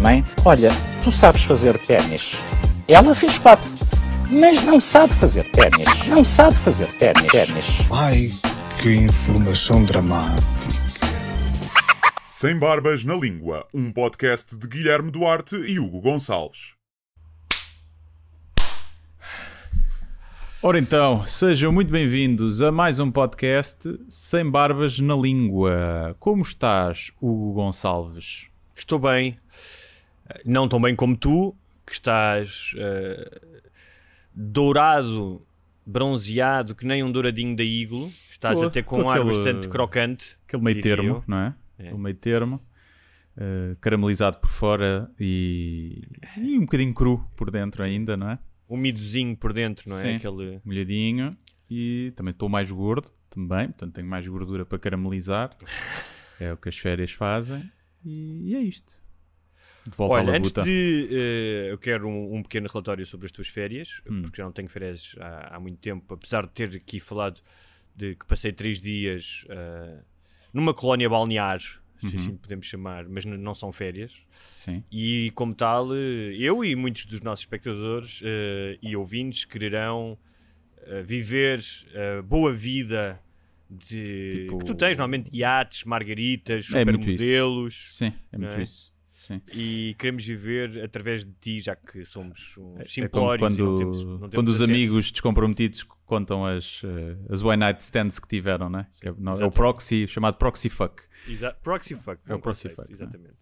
Mãe, olha, tu sabes fazer ténis. Ela fez quatro, mas não sabe fazer ténis. Não sabe fazer ténis. ténis. Ai, que informação dramática. Sem Barbas na Língua, um podcast de Guilherme Duarte e Hugo Gonçalves. Ora então, sejam muito bem-vindos a mais um podcast Sem Barbas na Língua. Como estás, Hugo Gonçalves? Estou bem, não tão bem como tu, que estás eh, dourado, bronzeado, que nem um douradinho da Iglo. Estás Pô, até com um ar aquele- bastante crocante. Aquele meio termo, eu. não é? É. Aquele meio termo. eh, caramelizado por fora e, e um bocadinho cru por dentro ainda, não é? Umidozinho por dentro, não é? Sim. Aquele... Molhadinho. E também estou mais gordo, também. Portanto, tenho mais gordura para caramelizar. É o que as férias fazem. E, é isto. De volta à Olha, antes labuta. de. eh, eu quero um, um pequeno relatório sobre as tuas férias, Hum. porque já não tenho férias há, há muito tempo, apesar de ter aqui falado de que passei três dias eh, numa colónia balnear, se Uhum. assim podemos chamar, mas não são férias. Sim. E como tal, eh, eu e muitos dos nossos espectadores eh, e ouvintes quererão eh, viver a boa vida de Tipo- que tu tens normalmente iates, margaritas, É supermodelos Sim, é muito é? isso. Sim. e queremos viver através de ti, já que somos uns É como simplórios quando, e não temos, não quando temos os acesso. amigos descomprometidos contam as, as one night stands que tiveram, né? Que é, não, é o proxy, chamado proxy fuck. Exa proxy fuck. É o proxy conceito, fuck, é? Exatamente.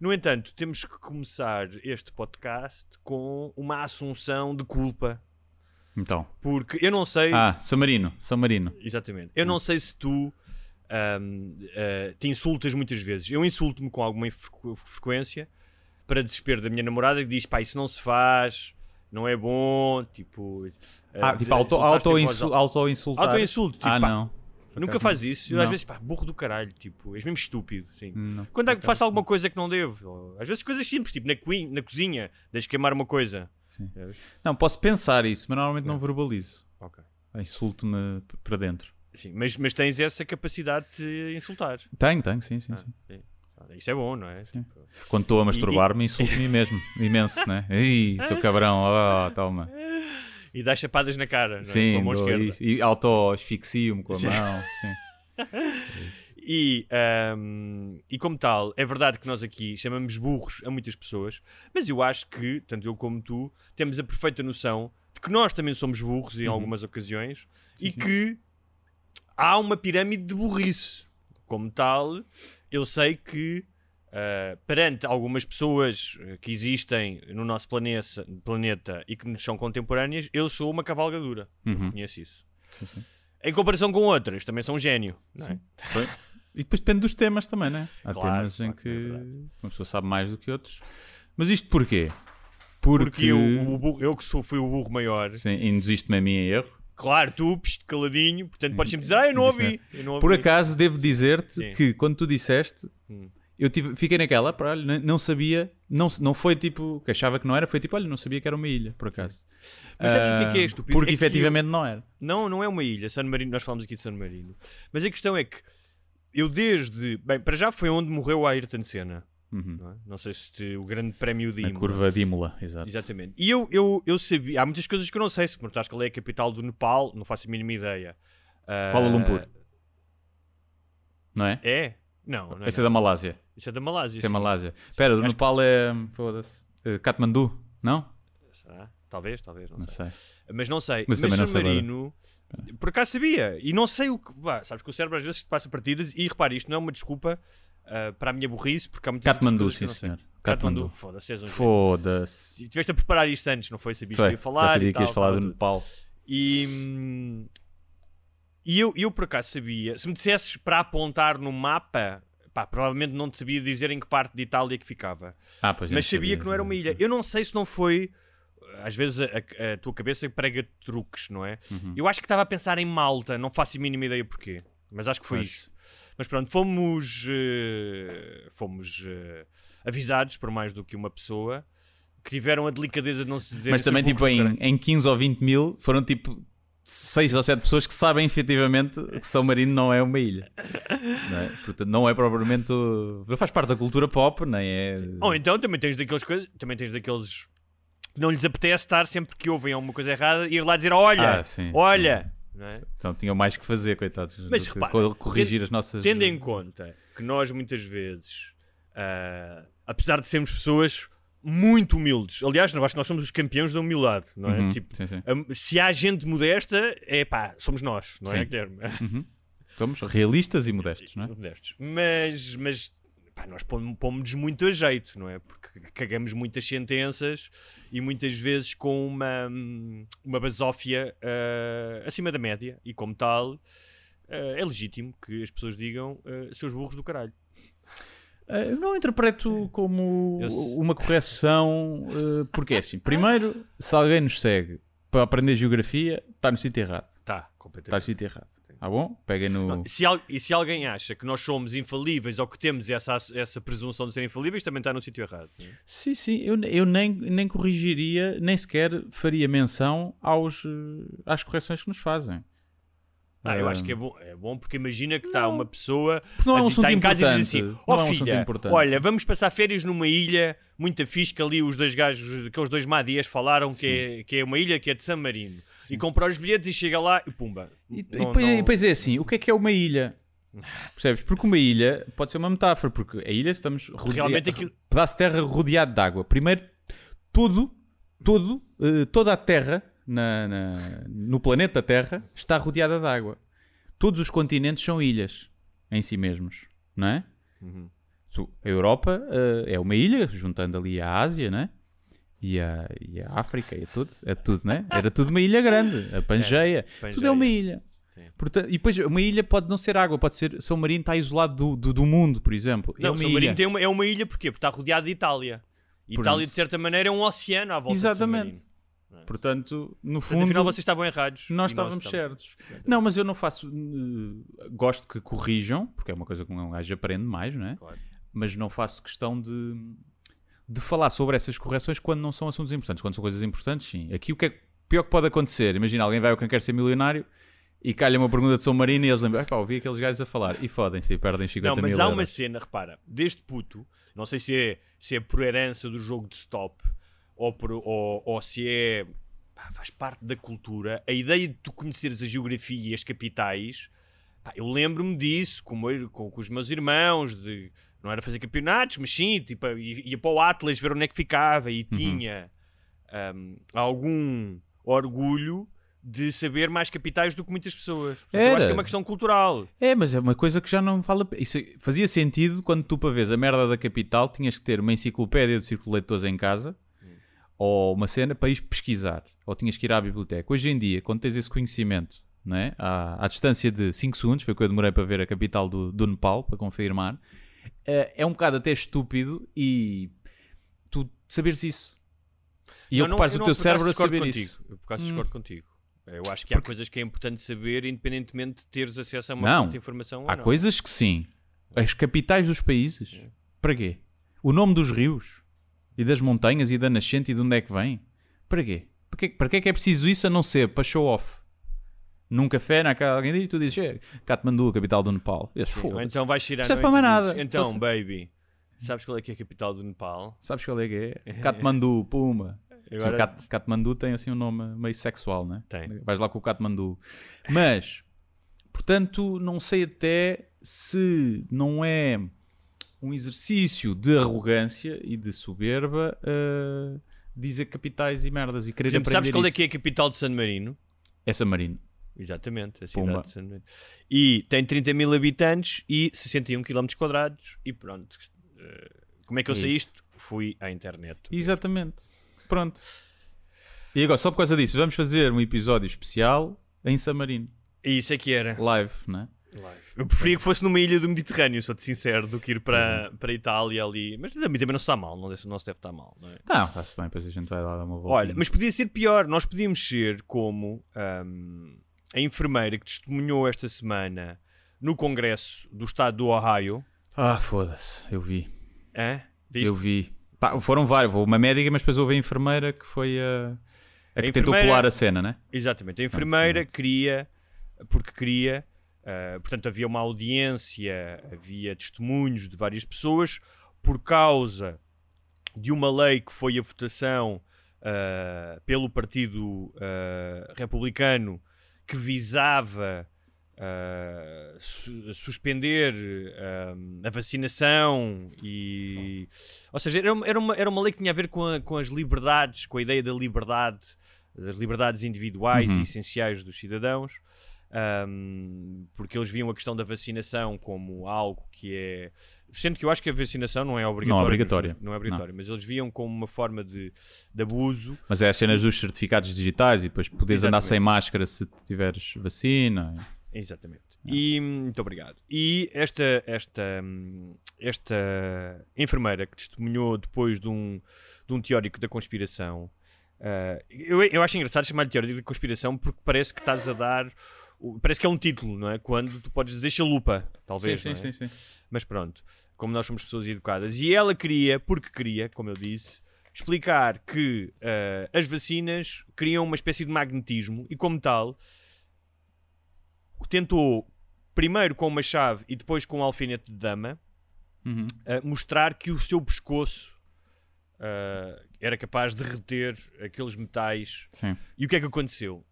No entanto, temos que começar este podcast com uma assunção de culpa, Então. porque eu não sei. Ah, São Marino, São Marino. Exatamente. Eu não sei se tu ahm, ah, te insultas muitas vezes. Eu insulto-me com alguma frequ- frequência para desespero da minha namorada que diz: pá, isso não se faz, não é bom. Tipo, Ah, tipo, auto, auto, insu, auto. Auto-insulto, tipo, ah, não. Nunca faz não. isso. Eu às Não. vezes, pá, burro do caralho, tipo, és mesmo estúpido. Sim. Não. Quando é que faço alguma coisa que não devo? Ou, Às vezes coisas simples, tipo na, coi- na cozinha, deixo queimar uma coisa. Sim. Não, posso pensar isso, mas normalmente não É. verbalizo. ok. Insulto-me para dentro. Sim, mas, mas tens essa capacidade de insultar. Tenho, tenho, sim, sim, Ah, sim. sim. Isso é bom, não é? Sim. Tipo, Quando estou a masturbar-me, insulto-me mesmo. Imenso, né? Ih, seu cabrão, oh, toma. E dá chapadas na cara, não é? Sim, com a mão dou- esquerda. e, e auto-asfixio-me com a Sim. mão. Sim. E, ahm, e como tal, é verdade que nós aqui chamamos burros a muitas pessoas, mas eu acho que, tanto eu como tu, temos a perfeita noção de que nós também somos burros em Uhum. algumas ocasiões e que há uma pirâmide de burrice. Como tal, eu sei que ah, perante algumas pessoas eh, que existem no nosso planeta, planeta e que nos são contemporâneas, eu sou uma cavalgadura. Uhum. reconheço isso. Sim, sim. Em comparação com outras, também sou um gênio. Não é? E depois depende dos temas também, né? Há Claro, temas em claro, que é uma pessoa sabe mais do que outros. Mas isto porquê? Porque, Porque eu, o burro- eu que sou, fui o burro maior, sim, induziste-me a mim em erro. claro, tu, piste caladinho, portanto podes sempre dizer, ah, eu não ouvi. Eu não Por ouvi." acaso, devo dizer-te que quando tu disseste, Hum. Eu tive, fiquei naquela, pá, olha, não, sabia, não, não foi tipo, que achava que não era, foi tipo, olha, não sabia que era uma ilha, por acaso. Mas sabe o que é que é Ah, estúpido? Porque É efetivamente não era. Não, não é uma ilha, San Marino, nós falamos aqui de San Marino. Mas a questão é que eu desde, bem, para já foi onde morreu a Ayrton Senna. Uhum. Não, é? Não sei se te- o grande prémio de Imola. curva de Imola, exato. Exatamente. E eu, eu, eu sabia, há muitas coisas que eu não sei. Se perguntares qual é a capital do Nepal, não faço a mínima ideia. Ah, Kuala Lumpur. Não é? É? Não, não é. Essa é da Malásia. Isso é da Malásia. Isso é. Malásia. Espera, do Acho Nepal é. Foda-se. Eh, Katmandu, não? Será? Talvez, talvez, não, Não sei. sei. Mas não sei. Mas Mas, também não San sei por acaso sabia. E não sei o que. Vá, sabes que o cérebro às vezes passa partidas. E repare, isto não é uma desculpa ah, para a minha burrice, porque há muitas Katmandu, sim senhor. Katmandu, foda-se, um. Foda-se. Tiveste a preparar isto antes, não foi? Sabias que ia falar. Já sabia que ias falar do. Nepal. E, hum, e eu, eu por acaso sabia, se me dissesses para apontar no mapa pá, provavelmente não te sabia dizer em que parte de Itália que ficava. Ah, pois Mas não sabia que não era uma ilha. Eu não sei se não foi. Às vezes a, a- a tua cabeça prega truques, não é? Uhum. Eu acho que estava a pensar em Malta, não faço a mínima ideia porquê. Mas acho que foi isso. Mas pronto, fomos. eh, fomos eh, avisados por mais do que uma pessoa que tiveram a delicadeza de não se dizer. Mas também, tipo, em, em 15 ou 20 mil, foram tipo 6 ou 7 pessoas que sabem efetivamente que São Marino não é uma ilha. Não é? Portanto, não é propriamente. o- Faz parte da cultura pop, nem é. Ou então também tens daqueles coisas, também tens daqueles que não lhes apetece estar sempre que ouvem alguma coisa errada e ir lá dizer olha, Ah, sim, olha. não é? Então tinham mais que fazer, coitados. Mas repara, co- corrigir tendo- as nossas. Tendo em conta que nós muitas vezes, ah, apesar de sermos pessoas muito humildes, aliás, eu acho que nós somos os campeões da humildade, não é? Uhum, Tipo, sim, sim. ah, se há gente modesta, é pá, somos nós, não é, Sim. Guilherme? Uhum. Somos realistas e modestos, não é? Modestos. Mas, mas pá, nós pom- pomos-nos muito a jeito, não é? Porque cagamos muitas sentenças e muitas vezes com uma, uma basófia ah, acima da média e como tal. ah, é legítimo que as pessoas digam ah, seus burros do caralho. Eh, Eu não interpreto como Eu se- uma correção, eh, porque é assim. Primeiro, se alguém nos segue para aprender geografia, está no sítio errado. Tá, Está no completamente. sítio errado. Tá bom? Peguem no. Não, se al- e se alguém acha que nós somos infalíveis ou que temos essa, essa presunção de ser infalíveis, também está no sítio errado. não é? Sim, sim. Eu, eu nem, nem corrigiria, nem sequer faria menção aos, eh, às correções que nos fazem. Ah, eu acho que é bom, é bom porque imagina que está uma pessoa não é um está em casa e diz importante. assim: Ó é um filha, importante." olha, vamos passar férias numa ilha muito fixe que ali os dois gajos, aqueles dois madias falaram que é, que é uma ilha que é de San Marino. E compra os bilhetes e chega lá e pumba. E, e depois, não- e depois é assim, o que é que é uma ilha? Percebes? Porque uma ilha pode ser uma metáfora, porque a ilha estamos rodeados Realmente aquilo- pedaço de terra rodeado de água. Primeiro, tudo, tudo, eh, toda a terra na- na- no planeta Terra está rodeada de água. Todos os continentes são ilhas em si mesmos, não é? Uhum. A Europa eh, é uma ilha, juntando ali a Ásia, né? E a, e a África e tudo, é tudo, né? Era tudo uma ilha grande, a Pangeia, tudo é uma ilha. Portanto, e depois uma ilha pode não ser água, pode ser São Marino está isolado do, do, do mundo, por exemplo. é Não, uma San ilha. Marino tem uma- é uma ilha porquê? Porque está rodeado de Itália. Itália, de certa maneira, é um oceano à volta de Exatamente. Marino. Portanto, no Portanto, fundo, afinal, vocês estavam errados. nós estávamos estávamos- certos. Não, mas eu não faço. eh, gosto que corrijam, porque é uma coisa que um gajo aprende mais, não é? Claro. Mas não faço questão de, de falar sobre essas correções quando não são assuntos importantes. Quando são coisas importantes, sim. Aqui o que é pior que pode acontecer? Imagina, alguém vai ao Quem Quer Ser Milionário e calha uma pergunta de São Marino e eles lembram, pá, ouvi aqueles gajos a falar e fodem-se e perdem 50 Não, mas mil há uma euros. cena, repara, deste puto, não sei se é, se é por herança do jogo de stop ou, por, ou, ou se é. pá, faz parte da cultura, a ideia de tu conheceres a geografia e as capitais. pá, eu lembro-me disso com, meu- com- com os meus irmãos, de não era fazer campeonatos, mas sim, tipo, ia, ia para o Atlas ver onde é que ficava e tinha hum, algum orgulho de saber mais capitais do que muitas pessoas. Portanto, eu acho que é uma questão cultural. É, mas é uma coisa que já não vale a pena. Isso fazia sentido quando tu, para veres a merda da capital, tinhas que ter uma enciclopédia círculo de leitores em casa ou uma cena para ir pesquisar, ou tinhas que ir à biblioteca. Hoje em dia, quando tens esse conhecimento, não é? à, à distância de 5 segundos, foi o que eu demorei para ver a capital do, do Nepal, para confirmar, eh, é um bocado até estúpido e tu saberes isso. E Não, não, ocupares eu o não, teu cérebro a discordo saber contigo. isso. Eu por acaso Hum. discordo contigo. Eu acho que há coisas que é importante saber, independentemente de teres acesso a uma Não. de informação ou Há não. coisas que sim. As capitais dos países. É. Para quê? O nome dos rios e das montanhas e da nascente e de onde é que vem. Para quê? Para quê, para que é que é preciso isso a não ser para show off? Num café, na casa alguém diz e tu dizes, é, Katmandu, a capital do Nepal. Eu, Sim, então vais tirar Serve para mais nada. Então, Só baby, sabes qual é que é a capital do Nepal? Sabes qual é que é? Katmandu, puma. Agora- Katmandu tem assim um nome meio sexual, né? Tem. Vais lá com o Katmandu. Mas, portanto, não sei até se não é um exercício de arrogância e de soberba uh, dizer capitais e merdas e querer exemplo, aprender sabes qual é que é a capital de San Marino? É San Marino. Exatamente, a Pumba. cidade de San Marino. E tem 30 mil habitantes e 61 km quadrados e pronto. Eh, Como é que eu É sei isto. isto? Fui à internet. Exatamente. Pronto. E agora, só por causa disso, vamos fazer um episódio especial em San Marino. E isso é que era. Live, né? Eu preferia que fosse numa ilha do Mediterrâneo, sou-te sincero, do que ir para, para a Itália ali. Mas também, também não se está mal, não, se deve estar mal, não é? Não, está-se bem, depois a gente vai lá dar uma volta. Olha, mas podia ser pior. Nós podíamos ser como ahm, a enfermeira que testemunhou esta semana no Congresso do Estado do Ohio. Ah, foda-se, eu vi. Hã? Viste? Eu vi. Pá, foram vários, houve uma médica, mas depois houve a enfermeira que foi a. A que A tentou enfermeira- pular a cena, né? Exatamente. A enfermeira queria, porque queria, ah, portanto, havia uma audiência, havia testemunhos de várias pessoas por causa de uma lei que foi a votação ah, pelo Partido ah, Republicano que visava su- suspender a vacinação e ou seja era uma, era, uma, era uma lei que tinha a ver com, a- com as liberdades com a ideia da liberdade das liberdades individuais Uhum. e essenciais dos cidadãos ahm, porque eles viam a questão da vacinação como algo que é sendo que eu acho que a vacinação não é obrigatória Não é obrigatória. não é obrigatória mas eles viam como uma forma de, de abuso Mas é as cenas dos certificados digitais e depois podes andar sem máscara se tiveres vacina. Exatamente. E muito obrigado. E esta, esta, esta enfermeira que testemunhou depois de um, de um teórico da conspiração, ah, eu, eu acho engraçado chamar-lhe teórico da conspiração porque parece que estás a dar. O- Parece que é um título, não é? Quando tu podes dizer chalupa, talvez. sim, não é? sim, sim, sim. Mas pronto, como nós somos pessoas educadas. E ela queria, porque queria, como eu disse, explicar que ah, as vacinas criam uma espécie de magnetismo e, como tal, tentou, primeiro com uma chave e depois com um alfinete de dama, Uhum. ah, mostrar que o seu pescoço ah, era capaz de reter aqueles metais. Sim. E o que é que aconteceu?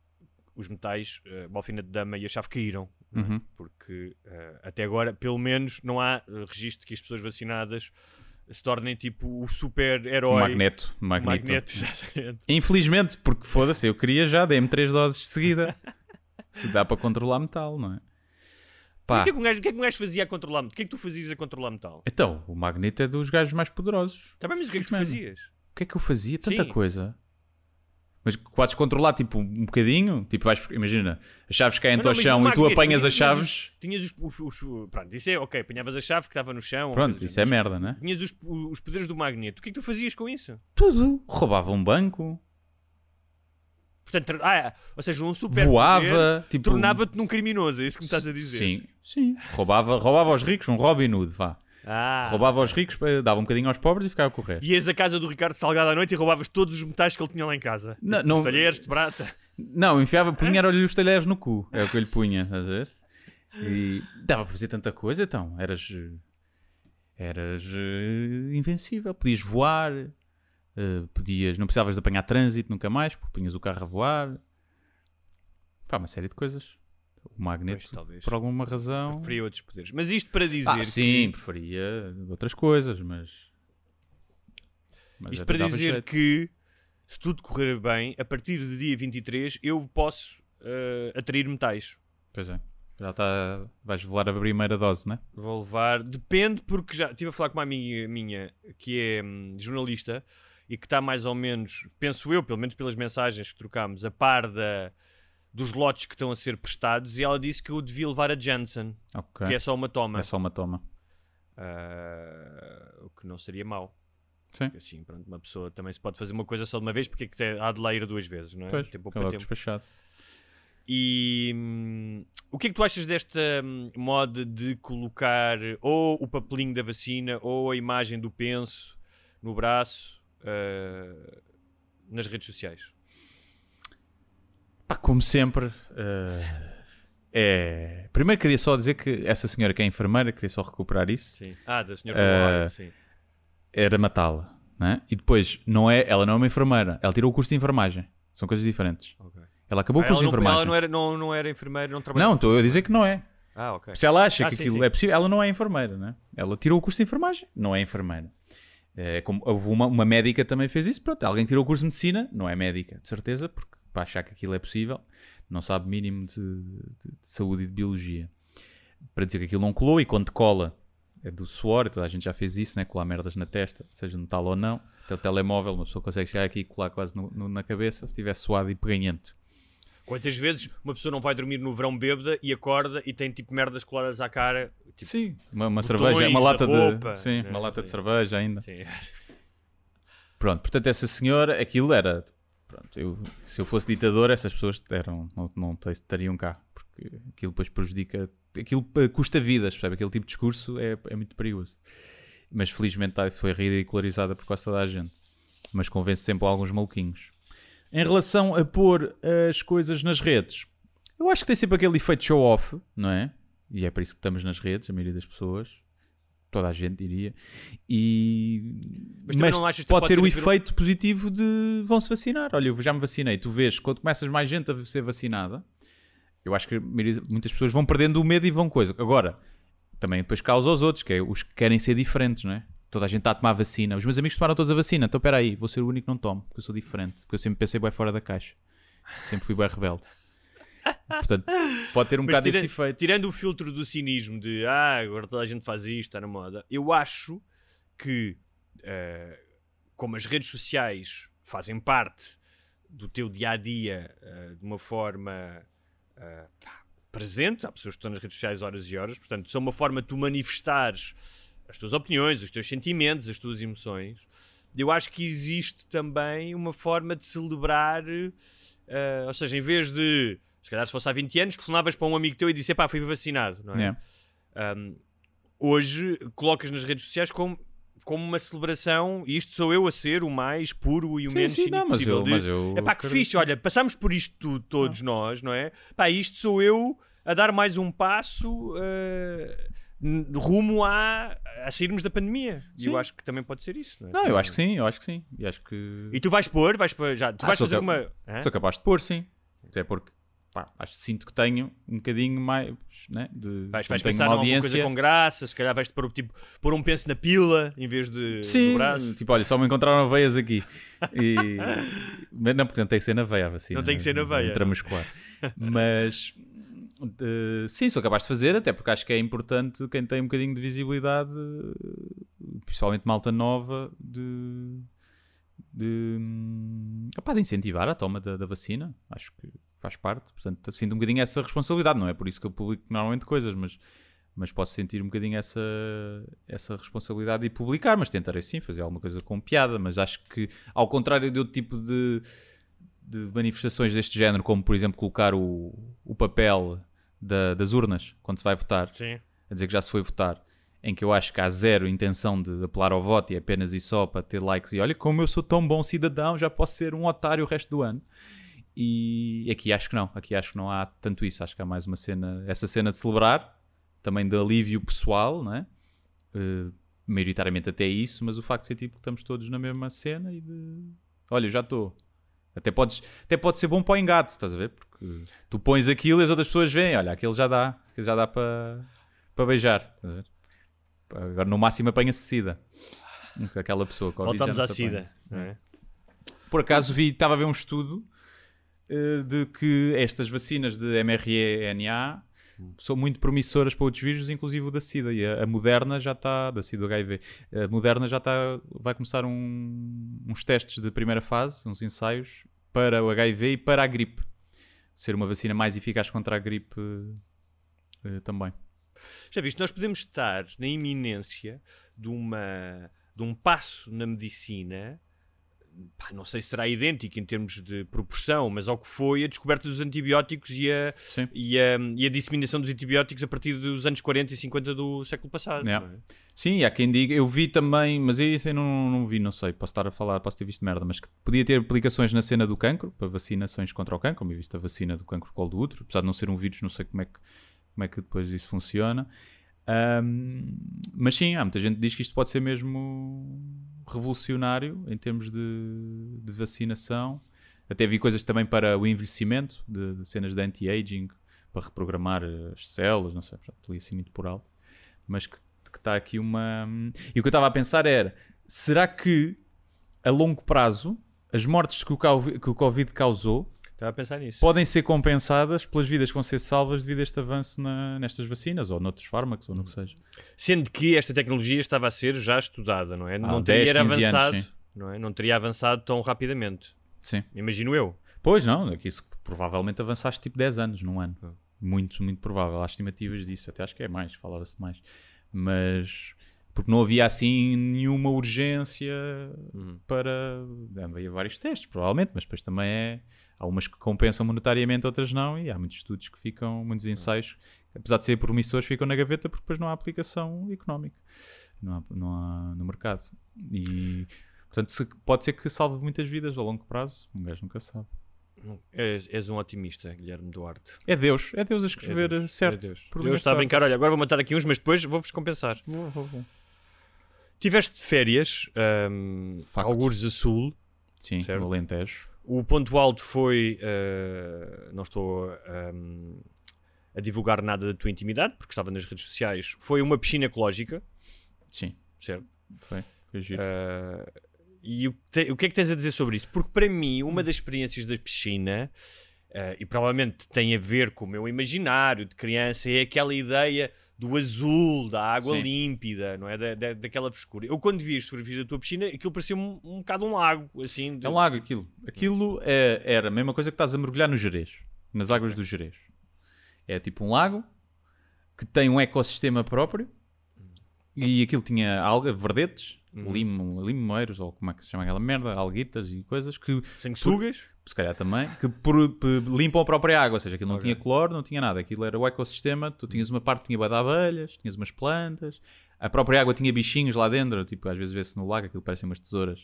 Os metais, ah, o alfinete de dama e a chave caíram. Uhum. Porque ah, até agora, pelo menos, não há ah, registro que as pessoas vacinadas se tornem tipo o super-herói. Magneto. magneto. magneto, exatamente. Infelizmente, porque foda-se, eu queria já, dei-me três doses de seguida. Se dá para controlar metal, não é? Pá, O que, é que um gajo, o que é que um gajo fazia a controlar metal? O que é que tu fazias a controlar metal? então, o magneto é dos gajos mais poderosos. Tá bem, mas o que é que tu fazias? O que é que eu fazia? Tanta Sim. coisa. Mas podes controlar, tipo, um bocadinho. Tipo, vais, imagina, as chaves caem-te Não, ao chão no e tu apanhas as chaves. Tinhas os, os- os- Pronto, isso é ok. Apanhavas a chave que estava no chão. Pronto, coisa isso é assim. merda, né? Tinhas os, os poderes do magneto. O que é que tu fazias com isso? Tudo. Roubava um banco, Portanto, ah, ou seja, um super voava, tipo. tornava-te num criminoso, é isso que me estás a dizer. Sim, sim. Roubava, roubava aos ricos, um Robin Hood, vá. Ah. Roubava aos ricos, eh, dava um bocadinho aos pobres e ficava a correr. Ias à casa do Ricardo Salgado à noite e roubavas todos os metais que ele tinha lá em casa. Não, Tipo, não- Os talheres de prata. Não, enfiava, punha-lhe os talheres no cu. É o que eu lhe punha, estás a ver? E dava para fazer tanta coisa, então. Eras. eh, Eras eh, invencível. Podias voar, eh, podias. Não precisavas de apanhar trânsito nunca mais, porque punhas o carro a voar. Pá, uma série de coisas. Magneto, talvez. por alguma razão. Preferia outros poderes. Mas isto para dizer. Ah, que- sim, preferia outras coisas, mas. mas Isto para dizer jeito. que, se tudo correr bem, a partir do dia 23 eu posso eh, atrair metais. Pois é. Já está. Vais levar a primeira dose, né? Vou levar. Depende, porque já estive a falar com uma amiga minha que é hum, jornalista e que está mais ou menos, penso eu, pelo menos pelas mensagens que trocámos, a par da, dos lotes que estão a ser prestados. E ela disse que eu devia levar a Janssen, Ok. que é só uma toma. É só uma toma. Ah, o que não seria mau. Sim. Porque Assim, pronto, uma pessoa também se pode fazer uma coisa só de uma vez, porque é que há de lá ir duas vezes, não é? Pois, Tem pouco acabou tempo. despachado. E hum, o que é que tu achas desta hum, moda de colocar ou o papelinho da vacina ou a imagem do penso no braço ah, nas redes sociais? Pá, como sempre, eh, é. Primeiro queria só dizer que essa senhora que é enfermeira, queria só recuperar isso, Sim. Ah, da senhora sim. era matá-la. Né? E depois, não é, ela não é uma enfermeira, ela tirou o curso de enfermagem. São coisas diferentes. Ok. Ela acabou Ah, o curso ela, de não, enfermagem. ela não era, não, não era enfermeira, não trabalhava. Não, estou a dizer que não é. Ah, ok. Se ela acha Ah, que sim, aquilo sim. é possível, ela não é enfermeira, né? Ela tirou o curso de enfermagem, não é enfermeira. É, como houve uma, uma médica também fez isso, pronto, alguém tirou o curso de medicina, não é médica, de certeza, porque para achar que aquilo é possível, não sabe mínimo de, de- de saúde e de biologia. Para dizer que aquilo não colou e quando cola é do suor, toda a gente já fez isso, né? colar merdas na testa, seja no tal ou não. Até o telemóvel, uma pessoa consegue chegar aqui e colar quase no- no- na cabeça se estiver suado e peganhento. Quantas vezes uma pessoa não vai dormir no verão bêbada e acorda e tem tipo merdas coladas à cara? Tipo, Sim, uma, uma cerveja, uma lata roupa, de. Sim, né? uma lata de cerveja ainda. sim. Pronto, portanto, essa senhora, aquilo era. Pronto, eu, se eu fosse ditador, essas pessoas eram, não, não estariam cá, porque aquilo depois prejudica. Aquilo custa vidas, percebe? Aquele tipo de discurso é, é muito perigoso. Mas felizmente tá, foi ridicularizada por quase toda a gente. Mas convence sempre alguns maluquinhos. Em relação a pôr as coisas nas redes, eu acho que tem sempre aquele efeito show-off, não é? E é para isso que estamos nas redes, a maioria das pessoas. Toda a gente diria. E... Mas também não achas que pode, ter o a efeito positivo de vão-se vacinar. Olha, eu já me vacinei. Tu vês, quando começas mais gente a ser vacinada, eu acho que a muitas pessoas vão perdendo o medo e vão coisa. Agora, também depois causa aos outros, que é os que querem ser diferentes, não é? Toda a gente está a tomar vacina. Os meus amigos tomaram todos a vacina. Então, espera aí, vou ser o único que não tomo, porque eu sou diferente. Porque eu sempre pensei bem fora da caixa. Sempre fui bem rebelde. Portanto, pode ter um Mas bocado tira- desse efeito. Tirando o filtro do cinismo de ah, agora toda a gente faz isto, está na moda, eu acho que eh, como as redes sociais fazem parte do teu dia a dia de uma forma pá, presente, há pessoas que estão nas redes sociais horas e horas, portanto, são uma forma de tu manifestares as tuas opiniões, os teus sentimentos, as tuas emoções. Eu acho que existe também uma forma de celebrar, eh, ou seja, em vez de se calhar se fosse há 20 anos, telefonavas para um amigo teu e disse, pá, fui vacinado, não é? É. Um, hoje colocas nas redes sociais como, como uma celebração, e isto sou eu a ser o mais puro e o Sim, menos sim, não, mas possível. eu- de, mas eu é pá, que fixe, olha, passamos por isto tudo, todos nós, não é? Pá, isto sou eu a dar mais um passo uh, rumo a, a sairmos da pandemia. E eu Sim. acho que também pode ser isso, não é? Não, eu acho que sim, eu acho que sim. E acho que. E tu vais pôr, vais pôr já, tu Ah, vais fazer cap- uma. Hã? Sou capaz de pôr, sim. Até porque pá, acho que sinto que tenho um bocadinho mais. Né, de, Vais, vais pensar uma audiência. coisa com graça, se calhar vais pôr, tipo, pôr um penso na pila em vez de Sim, no braço. tipo, olha, só me encontraram veias aqui. E... Não, porque não tem que ser na veia a vacina. Não tem que ser na veia. Intramuscular. Mas eh, sim, sou capaz de fazer, até porque acho que é importante quem tem um bocadinho de visibilidade, principalmente malta nova, de, de, hum, opá, de incentivar a toma da, da vacina. Acho que faz parte. Portanto, sinto um bocadinho essa responsabilidade. Não é por isso que eu publico normalmente coisas, mas mas posso sentir um bocadinho essa, essa responsabilidade de publicar, mas tentarei sim fazer alguma coisa com piada, mas acho que ao contrário de outro tipo de, de manifestações deste género, como por exemplo colocar o, o papel da- das urnas quando se vai votar, Sim. a dizer que já se foi votar, em que eu acho que há zero intenção de apelar ao voto e é apenas e só para ter likes e olha como eu sou tão bom cidadão, já posso ser um otário o resto do ano. E aqui acho que não, aqui acho que não há tanto isso, acho que há mais uma cena, essa cena de celebrar, também de alívio pessoal, não é? Eh, maioritariamente até isso, mas o facto de ser tipo que estamos todos na mesma cena e de olha, já estou. Até, podes, até pode ser bom para o engate, estás a ver? Porque tu pões aquilo e as outras pessoas veem, olha, aquele já dá, aquele já dá para, para beijar. Agora no máximo apanha-se sida. Aquela pessoa Voltamos à SIDA. é? Por acaso vi, estava a ver um estudo de que estas vacinas de mRNA são muito promissoras para outros vírus, inclusive o da SIDA. E a, a Moderna já está, da SIDA HIV, a Moderna já está, vai começar um- uns testes de primeira fase, uns ensaios, para o HIV e para a gripe. Ser uma vacina mais eficaz contra a gripe eh, também. Já viste, nós podemos estar na iminência de, uma, de um passo na medicina, pá, não sei se será idêntico em termos de proporção, mas ao que foi a descoberta dos antibióticos e a, e a, e a disseminação dos antibióticos a partir dos anos 40 e 50 do século passado. Yeah. é? Sim, há quem diga, eu vi também, mas isso eu não, não vi, não sei, posso estar a falar, posso ter visto merda, mas que podia ter aplicações na cena do cancro, para vacinações contra o cancro, como eu visto a vacina do cancro colo do útero, apesar de não ser um vírus, não sei como é que, como é que depois isso funciona. Ahm, mas sim, há muita gente que diz que isto pode ser mesmo revolucionário em termos de, de vacinação. Até vi coisas também para o envelhecimento, de, de cenas de anti-aging, para reprogramar as células, não sei, portanto, li assim muito por alto. Mas que está aqui uma. E o que eu estava a pensar era: será que a longo prazo as mortes que o que o Covid causou Estava a pensar nisso. podem ser compensadas pelas vidas que vão ser salvas devido a este avanço na- nestas vacinas ou noutros fármacos ou no que seja? Sendo que esta tecnologia estava a ser já estudada, não é? não 10, teria 15 anos, avançado, sim. não é? Não teria avançado tão rapidamente. Sim. Imagino eu. Pois não, é que isso provavelmente avançaste tipo 10 anos num ano. Muito, muito provável. Há estimativas disso. Até acho que é mais, falava-se de mais. Mas porque não havia assim nenhuma urgência para. Havia vários testes, provavelmente, mas depois também é. Há umas que compensam monetariamente, outras não, e há muitos estudos que ficam, muitos ensaios, que, apesar de serem promissores, ficam na gaveta porque depois não há aplicação económica não há, não há no mercado. E portanto, se- pode ser que salve muitas vidas a longo prazo, um gajo nunca sabe. És, és um otimista, Guilherme Duarte. É Deus, é Deus a escrever É Deus, certo. é Deus. Deus está a brincar. Olha, agora vou matar aqui uns, mas depois vou-vos compensar. Vou, vou, vou. Tiveste férias, um, algures a sul. Sim, Certo. no Alentejo. O ponto alto foi. eh, não estou ehm, a divulgar nada da tua intimidade, porque estava nas redes sociais. Foi uma piscina ecológica, Sim, certo? foi. Foi giro. Eh, e o, que te- o que é que tens a dizer sobre isso? Porque para mim, uma das experiências da piscina, eh, e provavelmente tem a ver com o meu imaginário de criança, é aquela ideia do azul, da água Sim. límpida, não é? Da, da- daquela frescura. Eu, quando vi as fotografias da tua piscina, aquilo parecia um, um bocado um lago, assim. de- É um lago aquilo. Aquilo é, era a mesma coisa que estás a mergulhar no Jerez, nas águas do Jerez. É tipo um lago que tem um ecossistema próprio e aquilo tinha alga, verdetes, limo, limoeiros, ou como é que se chama aquela merda, alguitas e coisas que, Sanguessugas? se calhar também, que por- por- limpam a própria água, ou seja, aquilo não tinha cloro, não tinha nada, aquilo era o ecossistema, tu tinhas uma parte que tinha de abelhas, tinhas umas plantas, a própria água tinha bichinhos lá dentro, tipo, às vezes vê-se no lago, aquilo parecem umas tesouras.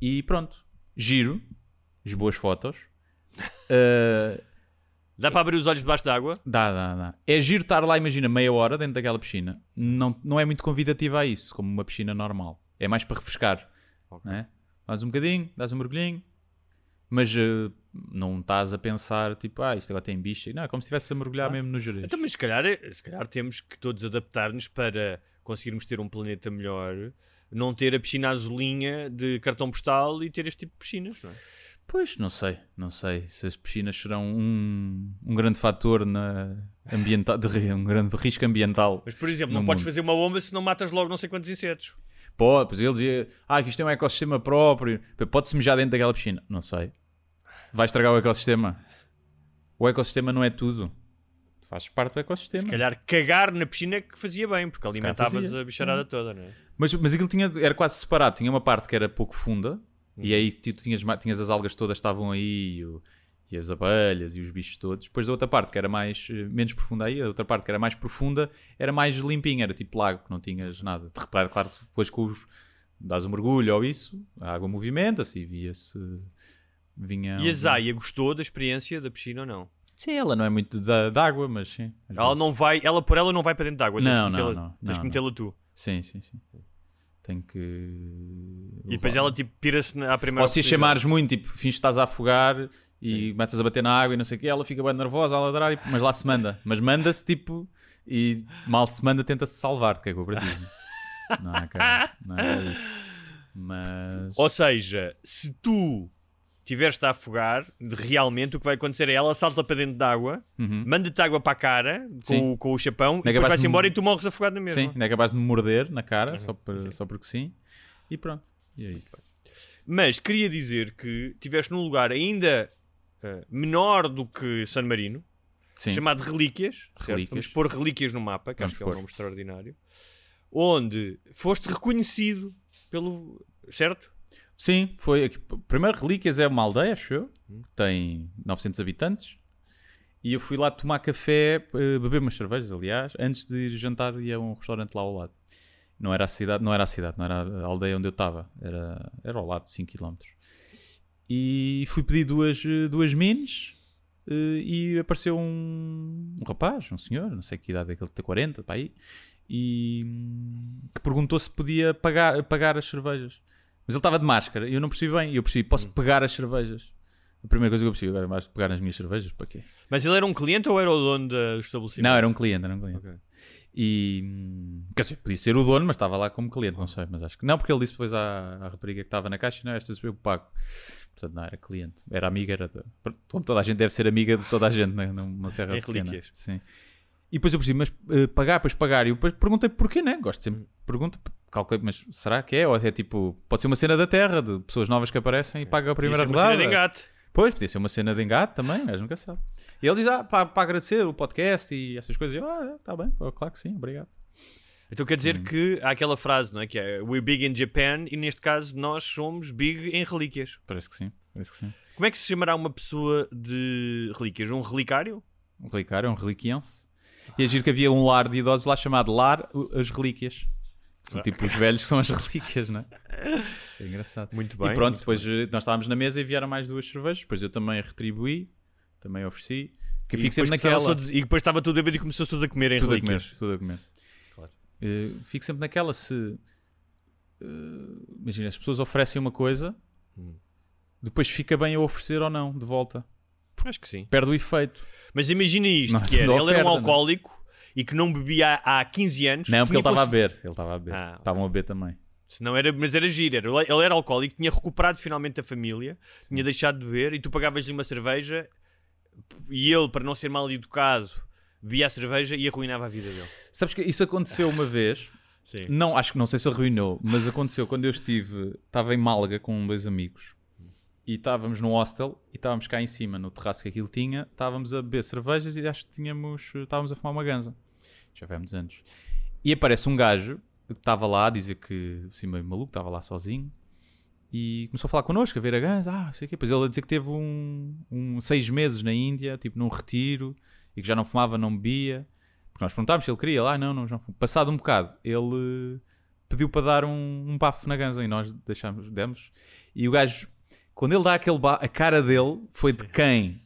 E pronto, giro, as boas fotos. Uh, Dá para abrir os olhos debaixo d'água? dá, dá, dá. É giro estar lá, imagina, meia hora dentro daquela piscina. Não, não é muito convidativa a isso, como uma piscina normal. É mais para refrescar. Né? Dás um bocadinho, dás um mergulhinho, mas uh, não estás a pensar, tipo, ah, isto agora tem bicho. Não, é como se estivesse a mergulhar mesmo no Jerez. Então, mas se calhar, é- se calhar temos que todos adaptar-nos para conseguirmos ter um planeta melhor, não ter a piscina azulinha de cartão postal e ter este tipo de piscinas, não é? Pois, não sei, não sei se as piscinas serão um, um grande fator na ambiental, de, um grande risco ambiental. Mas, por exemplo, não podes mundo. fazer uma bomba se não matas logo não sei quantos insetos. Pode, pois ele dizia, ah, que isto é um ecossistema próprio, pode-se mijar dentro daquela piscina. Não sei. Vai estragar o ecossistema. O ecossistema não é tudo. Faz parte do ecossistema. Se calhar cagar na piscina que fazia bem, porque alimentavas a bicharada toda, não é? Mas, mas aquilo tinha, era quase separado. Tinha uma parte que era pouco funda, e aí tu tinhas, ma- tinhas as algas todas estavam aí, e, o- e as abelhas e os bichos todos. Depois da outra parte que era mais eh, menos profunda aí, a outra parte que era mais profunda era mais limpinha, era tipo lago, que não tinhas nada. De repente, claro, depois com os. dás um mergulho ou isso, a água movimenta-se e via-se. Vinha. E a Zaya gostou da experiência da piscina ou não? Sim, ela não é muito da, da água, mas sim. Ela vezes. não vai, ela por ela não vai para dentro d'água. tens Não, que não, metê-la- não, Tens não, que não. metê-la tu. Sim, sim, sim. Tem que. E depois ela tipo pira-se na- à primeira Ou se chamares muito, tipo, fins que estás a afogar e metes a bater na água e não sei o que, ela fica bem nervosa a ladrar, e- mas lá se manda. Mas manda-se tipo, e mal se manda, tenta-se salvar, que é cooperativo. não é, cara, não é isso. Mas. Ou seja, se tu tiveres a afogar, de- realmente o que vai acontecer é ela salta para dentro d'água, manda-te água para a cara com, Uhum. O, com o chapão e é depois vai-se de- embora e tu morres afogado na mesma. Sim, não é capaz de me morder na cara, só, por- só porque sim. E pronto. E é isso. Mas queria dizer que estiveste num lugar ainda eh, menor do que San Marino, Sim. chamado Relíquias. Relíquias. Vamos pôr Relíquias no mapa, que Vamos acho que é um nome extraordinário. Onde foste reconhecido pelo. Certo? Sim, foi. Primeiro, Relíquias é uma aldeia, acho eu, que tem 900 habitantes. E eu fui lá tomar café, eh, beber umas cervejas, aliás, antes de ir jantar e a um restaurante lá ao lado. Não era a cidade, não era a cidade, não era a aldeia onde eu estava, era, era ao lado, 5 km. E fui pedir duas, eh, duas mines eh, e apareceu um, um rapaz, um senhor, não sei que idade é que ele tem, 40, para aí, e hum, que perguntou se podia pagar, pagar as cervejas. Mas ele estava de máscara e eu não percebi bem. E eu percebi, posso pegar as cervejas? A primeira coisa que eu percebi, agora vais pegar nas minhas cervejas, para quê? Mas ele era um cliente ou era o dono do estabelecimento? Não, era um cliente, era um cliente. Ok. E hum, quer dizer, podia ser o dono, mas estava lá como cliente, não sei, mas acho que não, porque ele disse depois à, à rapariga que estava na caixa, não, esta eu pago. Portanto, não era cliente, era amiga, era de- como toda a gente deve ser amiga de toda a gente né, numa terra Em pequena. relíquias. Sim. E depois eu percebi, mas eh, pagar, depois pagar. E eu depois perguntei porquê, né? Gosto sempre, pergunto, calculei, mas será que é? Ou é tipo, pode ser uma cena da terra, de pessoas novas que aparecem e pagam a Podia primeira ser uma cena rodada. de engate. Pois, podia ser uma cena de engate também, mas nunca sabe. E ele diz, ah, para, para agradecer o podcast e essas coisas. E eu, ah, está bem, pô, claro que sim, obrigado. Então quer Hum. dizer que há aquela frase, não é? Que é We're big in Japan e neste caso nós somos big em relíquias. Parece que sim, parece que sim. Como é que se chamará uma pessoa de relíquias? Um relicário? Um relicário, um reliquiense. E é giro que havia um lar de idosos lá chamado Lar As Relíquias. São tipo os velhos que são as relíquias, não é? É engraçado. Muito bem. e pronto, depois eh, nós estávamos na mesa e vieram mais duas cervejas. Depois eu também retribuí, também ofereci. Que fico sempre naquela. e depois estava tudo bêbado e começou tudo a comer em Tudo a comer, relíquias. tudo a comer. Claro. Eh, fico sempre naquela se. eh, imagina, as pessoas oferecem uma coisa, Hum. depois fica bem a oferecer ou não, de volta. Acho que sim. Perde o efeito. Mas imagina isto, Não- que era, ele era um oferta, é? alcoólico e que não bebia há há 15 anos. Não, porque ele estava a beber. Ele estava a beber. Ah. Estavam a beber também. Se não era, mas era giro. Era, ele era alcoólico, tinha recuperado finalmente a família, tinha deixado de beber e tu pagavas-lhe uma cerveja e ele, para não ser mal educado, bebia a cerveja e arruinava a vida dele. Sabes que isso aconteceu uma vez. Sim. Não, acho que não sei se arruinou, mas aconteceu quando eu estive. Estava em Málaga com dois amigos e estávamos no hostel e estávamos cá em cima, no terraço que aquilo tinha. Estávamos a beber cervejas e acho que tínhamos. Estávamos a fumar uma ganza. Já vai há muitos anos. E aparece um gajo que estava lá a dizer que, assim, meio maluco, estava lá sozinho. E começou a falar connosco, a ver a ganza. Ah, sei o quê. Depois ele a dizer que teve um, um seis meses na Índia, tipo num retiro, e que já não fumava, não bebia. Porque nós perguntámos se ele queria, lá, não, não, já fumo. Passado um bocado, ele pediu para dar um, um bafo na ganza e nós deixámos, demos. E o gajo, quando ele dá aquele bafo, a cara dele foi de quem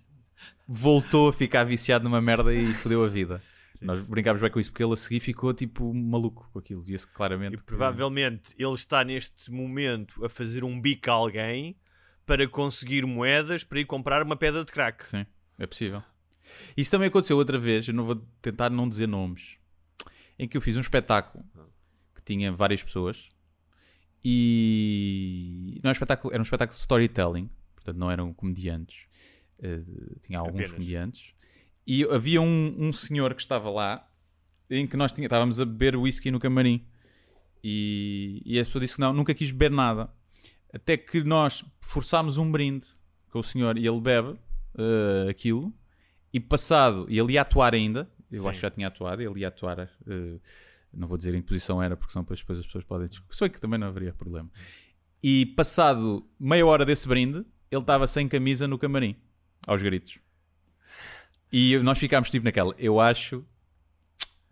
voltou a ficar viciado numa merda e fodeu a vida. Nós brincámos bem com isso porque ele a seguir ficou tipo maluco com aquilo, via-se claramente. E que- provavelmente ele está neste momento a fazer um bico a alguém para conseguir moedas para ir comprar uma pedra de crack. Sim, é possível. Isso também aconteceu outra vez, eu não vou tentar não dizer nomes, em que eu fiz um espetáculo que tinha várias pessoas e não era um espetáculo, era um espetáculo de storytelling, portanto não eram comediantes, eh, tinha alguns Apenas. comediantes, e havia um, um senhor que estava lá em que nós tinha, estávamos a beber whisky no camarim e, e a pessoa disse que não, nunca quis beber nada. Até que nós forçámos um brinde com o senhor e ele bebe eh, aquilo e passado, e ele ia atuar ainda, eu Sim. acho que já tinha atuado, ele ia atuar, eh, não vou dizer em que posição era, porque senão depois, as pessoas podem discutir, bem que também não haveria problema. E passado meia hora desse brinde, ele estava sem camisa no camarim, aos gritos. E nós ficámos tipo naquela, eu acho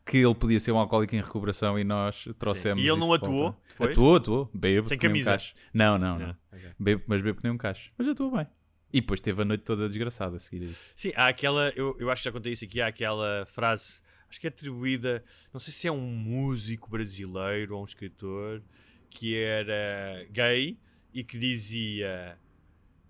que ele podia ser um alcoólico em recuperação e nós trouxemos. E ele não atuou? Atuou, atuou. Bebo Sem nem um camisa? cacho. Não, não, não. Ah, ok. Bebo, mas bebo que nem um cacho. Mas atuou bem. E depois teve a noite toda desgraçada a seguir isso. Sim, há aquela, eu, eu acho que já contei isso aqui, há aquela frase, acho que é atribuída, não sei se é um músico brasileiro ou um escritor, que era gay e que dizia: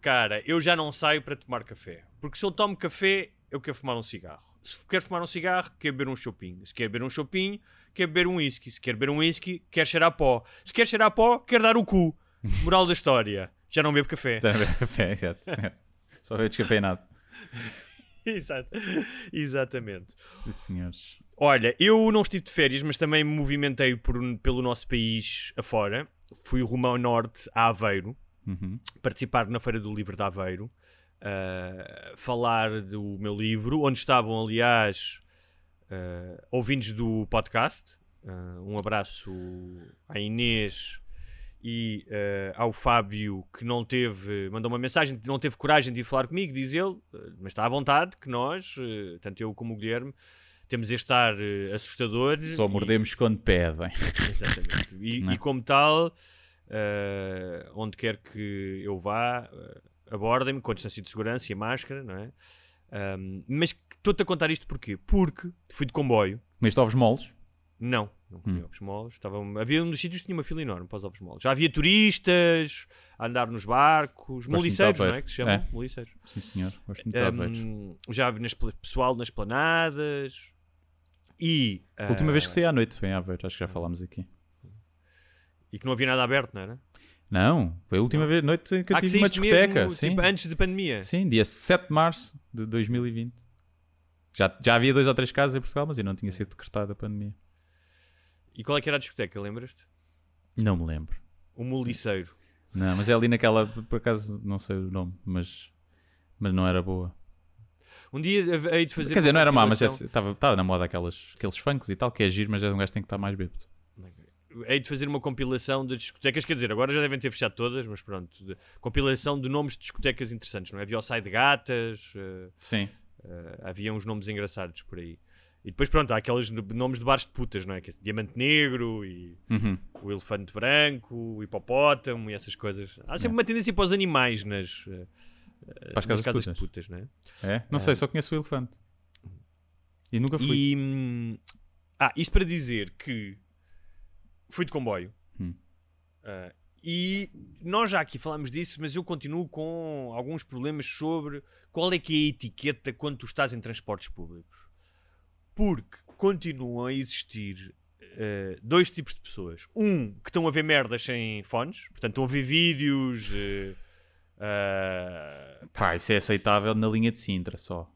Cara, eu já não saio para tomar café, porque se eu tomo café, eu quero fumar um cigarro. Se quero fumar um cigarro, quero beber um chopinho. Se quer beber um chopinho, quer beber um whisky. Se quer beber um whisky, quer cheirar pó. Se quer cheirar pó, quer dar o cu. Moral da história: já não bebo café. Está a ver café, exato. Só veio descafeinado. Exato. Exatamente. Sim, senhores. Olha, eu não estive de férias, mas também me movimentei por, pelo nosso país afora. Fui rumo ao norte, a Aveiro, Uhum. participar na Feira do Livro de Aveiro, ah, falar do meu livro, onde estavam, aliás, ah, ouvintes do podcast. Ah, um abraço à Inês e ao Fábio, que não teve, mandou uma mensagem, não teve coragem de ir falar comigo, diz ele, mas está à vontade que nós, tanto eu como o Guilherme, temos este ar eh, assustador. Só e- mordemos quando pedem. Exatamente. E, é? e como tal, eh, onde quer que eu vá, eh, abordem-me com a distância de segurança e a máscara, não é? Ahm, mas estou-te a contar isto porquê? Porque fui de comboio. Mas ovos moles? Não, não comi Hum. ovos moles. Estava, havia um dos sítios que tinha uma fila enorme para os ovos moles. Já havia turistas a andar nos barcos, moliceiros, não é? Que se chamam? É. Moliceiros. Sim, senhor. Gosto muito. Ahm, já vi nas, pessoal nas planadas. E, A última vez que ah, saí à noite foi em Aveiro, acho que já falámos aqui. e que não havia nada aberto, não era? Não, foi a última vez, noite em que eu Ah, que tive uma saíste discoteca. mesmo, sim. tipo, antes de pandemia. sim, dia 7 de março de 2020. Já, já havia dois ou três casos em Portugal, mas ainda não tinha sido decretada a pandemia. E qual é que era a discoteca, lembras-te? Não me lembro. O Moliceiro. Não, mas é ali naquela, por acaso não sei o nome, mas mas não era boa. Um dia hei de fazer. Quer dizer, uma não era má, mas compilação- estava na moda aquelas, aqueles funks e tal, que é giro, mas é um gajo que tem que estar mais bêbado. Hei de fazer uma compilação de discotecas, quer dizer, agora já devem ter fechado todas, mas pronto, de- compilação de nomes de discotecas interessantes, não é? Havia o Sai de Gatas, eh, Sim. eh, havia uns nomes engraçados por aí. E depois, pronto, há aqueles nomes de bares de putas, não é? Que é Diamante Negro e Uhum. o Elefante Branco, o Hipopótamo e essas coisas. Há sempre uma tendência para os animais nas, eh, Para as casas casas de de putas, não é? É? Não sei, só conheço o elefante. E nunca fui. E, hum, ah, isto para dizer que fui de comboio. Hum. Ah, e nós já aqui falámos disso, mas eu continuo com alguns problemas sobre qual é que é a etiqueta quando tu estás em transportes públicos. Porque continuam a existir ah, dois tipos de pessoas. Um que estão a ver merdas sem fones, portanto estão a ver vídeos. eh, ah, Pá, isso é aceitável na linha de Sintra só.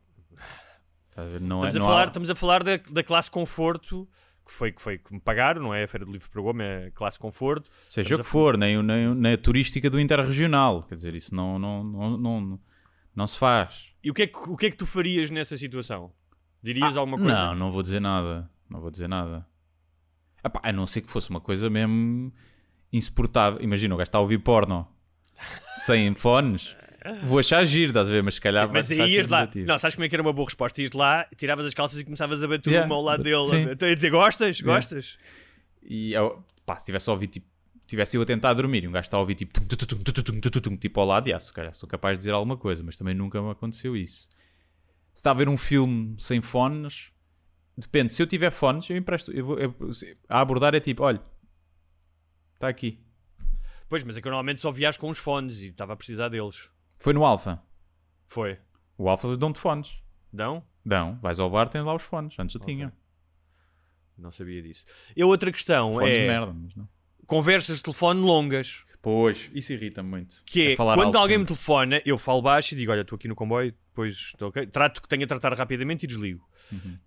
Estás a ver? Não Estamos, é, a não falar, há- estamos a falar da, da classe conforto, que foi, que foi que me pagaram, não é? A Feira do Livro para Goma é classe conforto. Seja o que for, nem, nem, nem a turística do Interregional. Quer dizer, isso não, não, não, não, não se faz. E o que, é que, o que é que tu farias nessa situação? Dirias alguma coisa? Não, não vou dizer nada. Não vou dizer nada. Epá, a não ser que fosse uma coisa mesmo insuportável. Imagina, o gajo está a ouvir porno sem fones. Vou achar giro, estás a ver? Mas se calhar Sim, Mas aí ias lá. Negativo. Não, sabes como é que era uma boa resposta? Ias lá, tiravas as calças e começavas a bater yeah. uma ao lado dele. Estou a então, dizer, gostas? Yeah. Gostas? E eu, pá, se tivesse ouvido tipo. Tivesse eu a tentar dormir e um gajo está a ouvir tipo, tum, tum, tum, tipo ao lado, e se calhar sou capaz de dizer alguma coisa, mas também nunca me aconteceu isso. Se está a ver um filme sem fones, depende. Se eu tiver fones, eu empresto. Eu vou, eu, a abordar é tipo, olha, está aqui. Pois, mas é que eu normalmente só viajo com os fones e estava a precisar deles. Foi no Alfa. Foi. O Alfa dão-te fones. Não? Dão. Vais ao bar, tens lá os fones. Antes eu tinha. Não sabia disso. E outra questão Fones de é merda, mas não. conversas de telefone longas. Pois, isso irrita-me muito. Que é, falar quando alguém me sempre. telefona, eu falo baixo e digo: Olha, estou aqui no comboio, depois estou ok. Trato que tenho a tratar rapidamente e desligo. Uhum.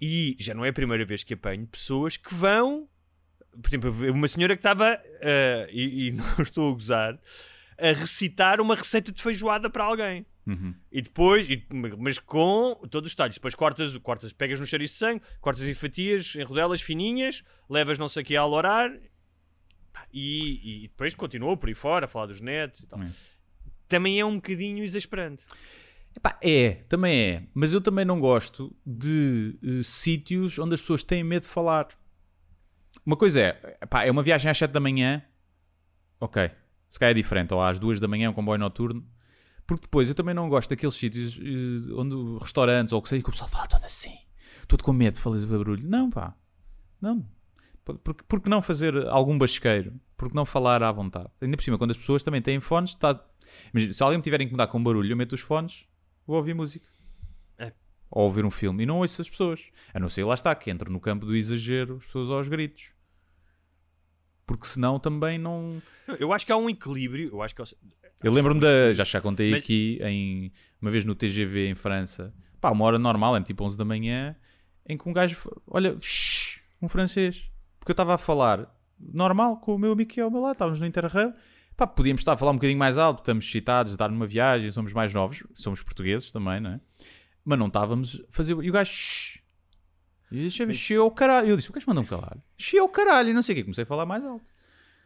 E já não é a primeira vez que apanho pessoas que vão. Por exemplo, uma senhora que estava, ah, e, e não estou a gozar, a recitar uma receita de feijoada para alguém. Uhum. E depois, e- mas com todos os detalhes. Depois cortas, cortas pegas no chouriço de sangue, cortas em fatias, em rodelas fininhas, levas não sei o que a alorar e, e depois continua por aí fora a falar dos netos e tal. É. Também é um bocadinho exasperante. Epá, é, também é. Mas eu também não gosto de eh, sítios onde as pessoas têm medo de falar. Uma coisa é, epá, é uma viagem às 7 da manhã, ok, se calhar é diferente, ou às 2 da manhã, um comboio noturno, porque depois eu também não gosto daqueles sítios eh, onde restaurantes ou o que seja, que o pessoal fala todo assim, todo com medo de fazer barulho. Não, pá, não. Porque, porque não fazer algum basqueiro? Porque não falar à vontade? Ainda por cima, quando as pessoas também têm fones, está... Imagina, se alguém me tiver a incomodar com barulho, eu meto os fones, vou ouvir música. É. Ou ouvir um filme e não ouço as pessoas. A não ser, lá está, que entro no campo do exagero, as pessoas aos gritos. Porque senão também não. Eu acho que há um equilíbrio. Eu acho que Eu lembro-me da. Já já contei Mas- aqui, em, uma vez no TGV em França, pá, uma hora normal, é tipo 11 da manhã, em que um gajo. Olha, shh, um francês. Porque eu estava a falar normal com o meu amigo que é ao meu lado, estávamos no Interrail. Pá, podíamos estar a falar um bocadinho mais alto, estamos excitados, estar numa viagem, somos mais novos, somos portugueses também, não é? Mas não estávamos a fazer. E o gajo. shh. E eu disse: chiou o caralho. Eu disse, O que mandam calar? Chiou é o caralho, e não sei o quê. Comecei a falar mais alto.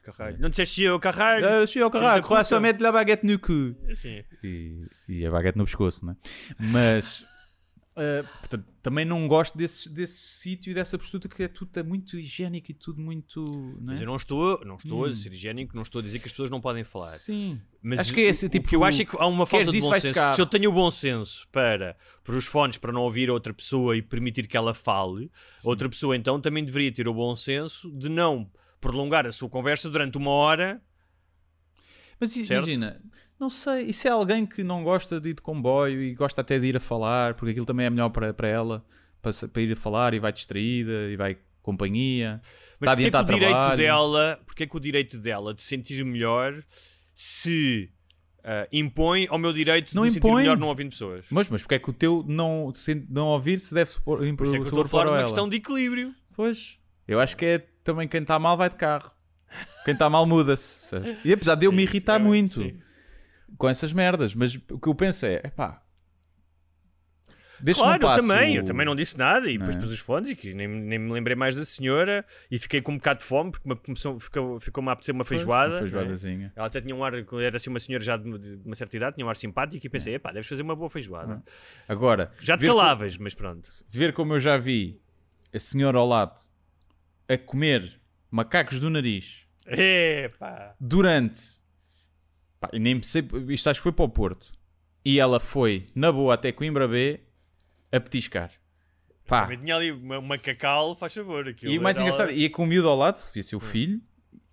Caralho. Não disseste chiou é o caralho? É, eu o caralho, coração mete la baguete no cu. Sim. E, e a baguete no pescoço, né? Mas ah, portanto, também não gosto desse, desse sítio e dessa postura que é tudo é muito higiênico e tudo muito. Não é? Mas eu não estou, não estou Hum. a ser higiênico, não estou a dizer que as pessoas não podem falar. Sim. Mas Acho que é esse tipo- O que eu acho é que há uma falta de bom senso. Se eu tenho o bom senso para pôr os fones para não ouvir outra pessoa e permitir que ela fale, a outra pessoa então também deveria ter o bom senso de não prolongar a sua conversa durante uma hora. Mas Certo? imagina, não sei, e se é alguém que não gosta de ir de comboio e gosta até de ir a falar, porque aquilo também é melhor para, para ela, para, para ir a falar e vai distraída e vai companhia, Mas está a porquê que o direito trabalho. dela, porque é que o direito dela de se sentir melhor se ah, impõe ao meu direito Não de me sentir impõe. melhor não ouvindo pessoas? Mas, mas porque é que o teu não, se não ouvir se deve supor, Por isso é que eu estou a falar de uma questão de equilíbrio. Pois, eu acho que é também quem está mal vai de carro. Quem está mal muda-se. sabes? E apesar de eu me irritar é, muito sim. com essas merdas, mas o que eu penso é, epá, Deixa-me Claro, eu também, eu também não disse nada e Não depois é? pus os fones e que nem, nem me lembrei mais da senhora e fiquei com um bocado de fome porque me começou, ficou, ficou-me a apetecer uma feijoada. Não é? feijoadazinha. Ela até tinha um ar, era assim uma senhora já de, de uma certa idade, tinha um ar simpático e pensei, epá, deves fazer uma boa feijoada. Agora, Já te ver, co- calavas, mas pronto. ver como eu já vi a senhora ao lado a comer macacos do nariz Epá. durante. Pá, nem sei, isto acho que foi para o Porto. E ela foi, na boa, até Coimbra B, a petiscar. Pá, Também tinha ali uma, uma cacau, faz favor. E o mais engraçado, ia com o miúdo ao lado, ia ser o filho,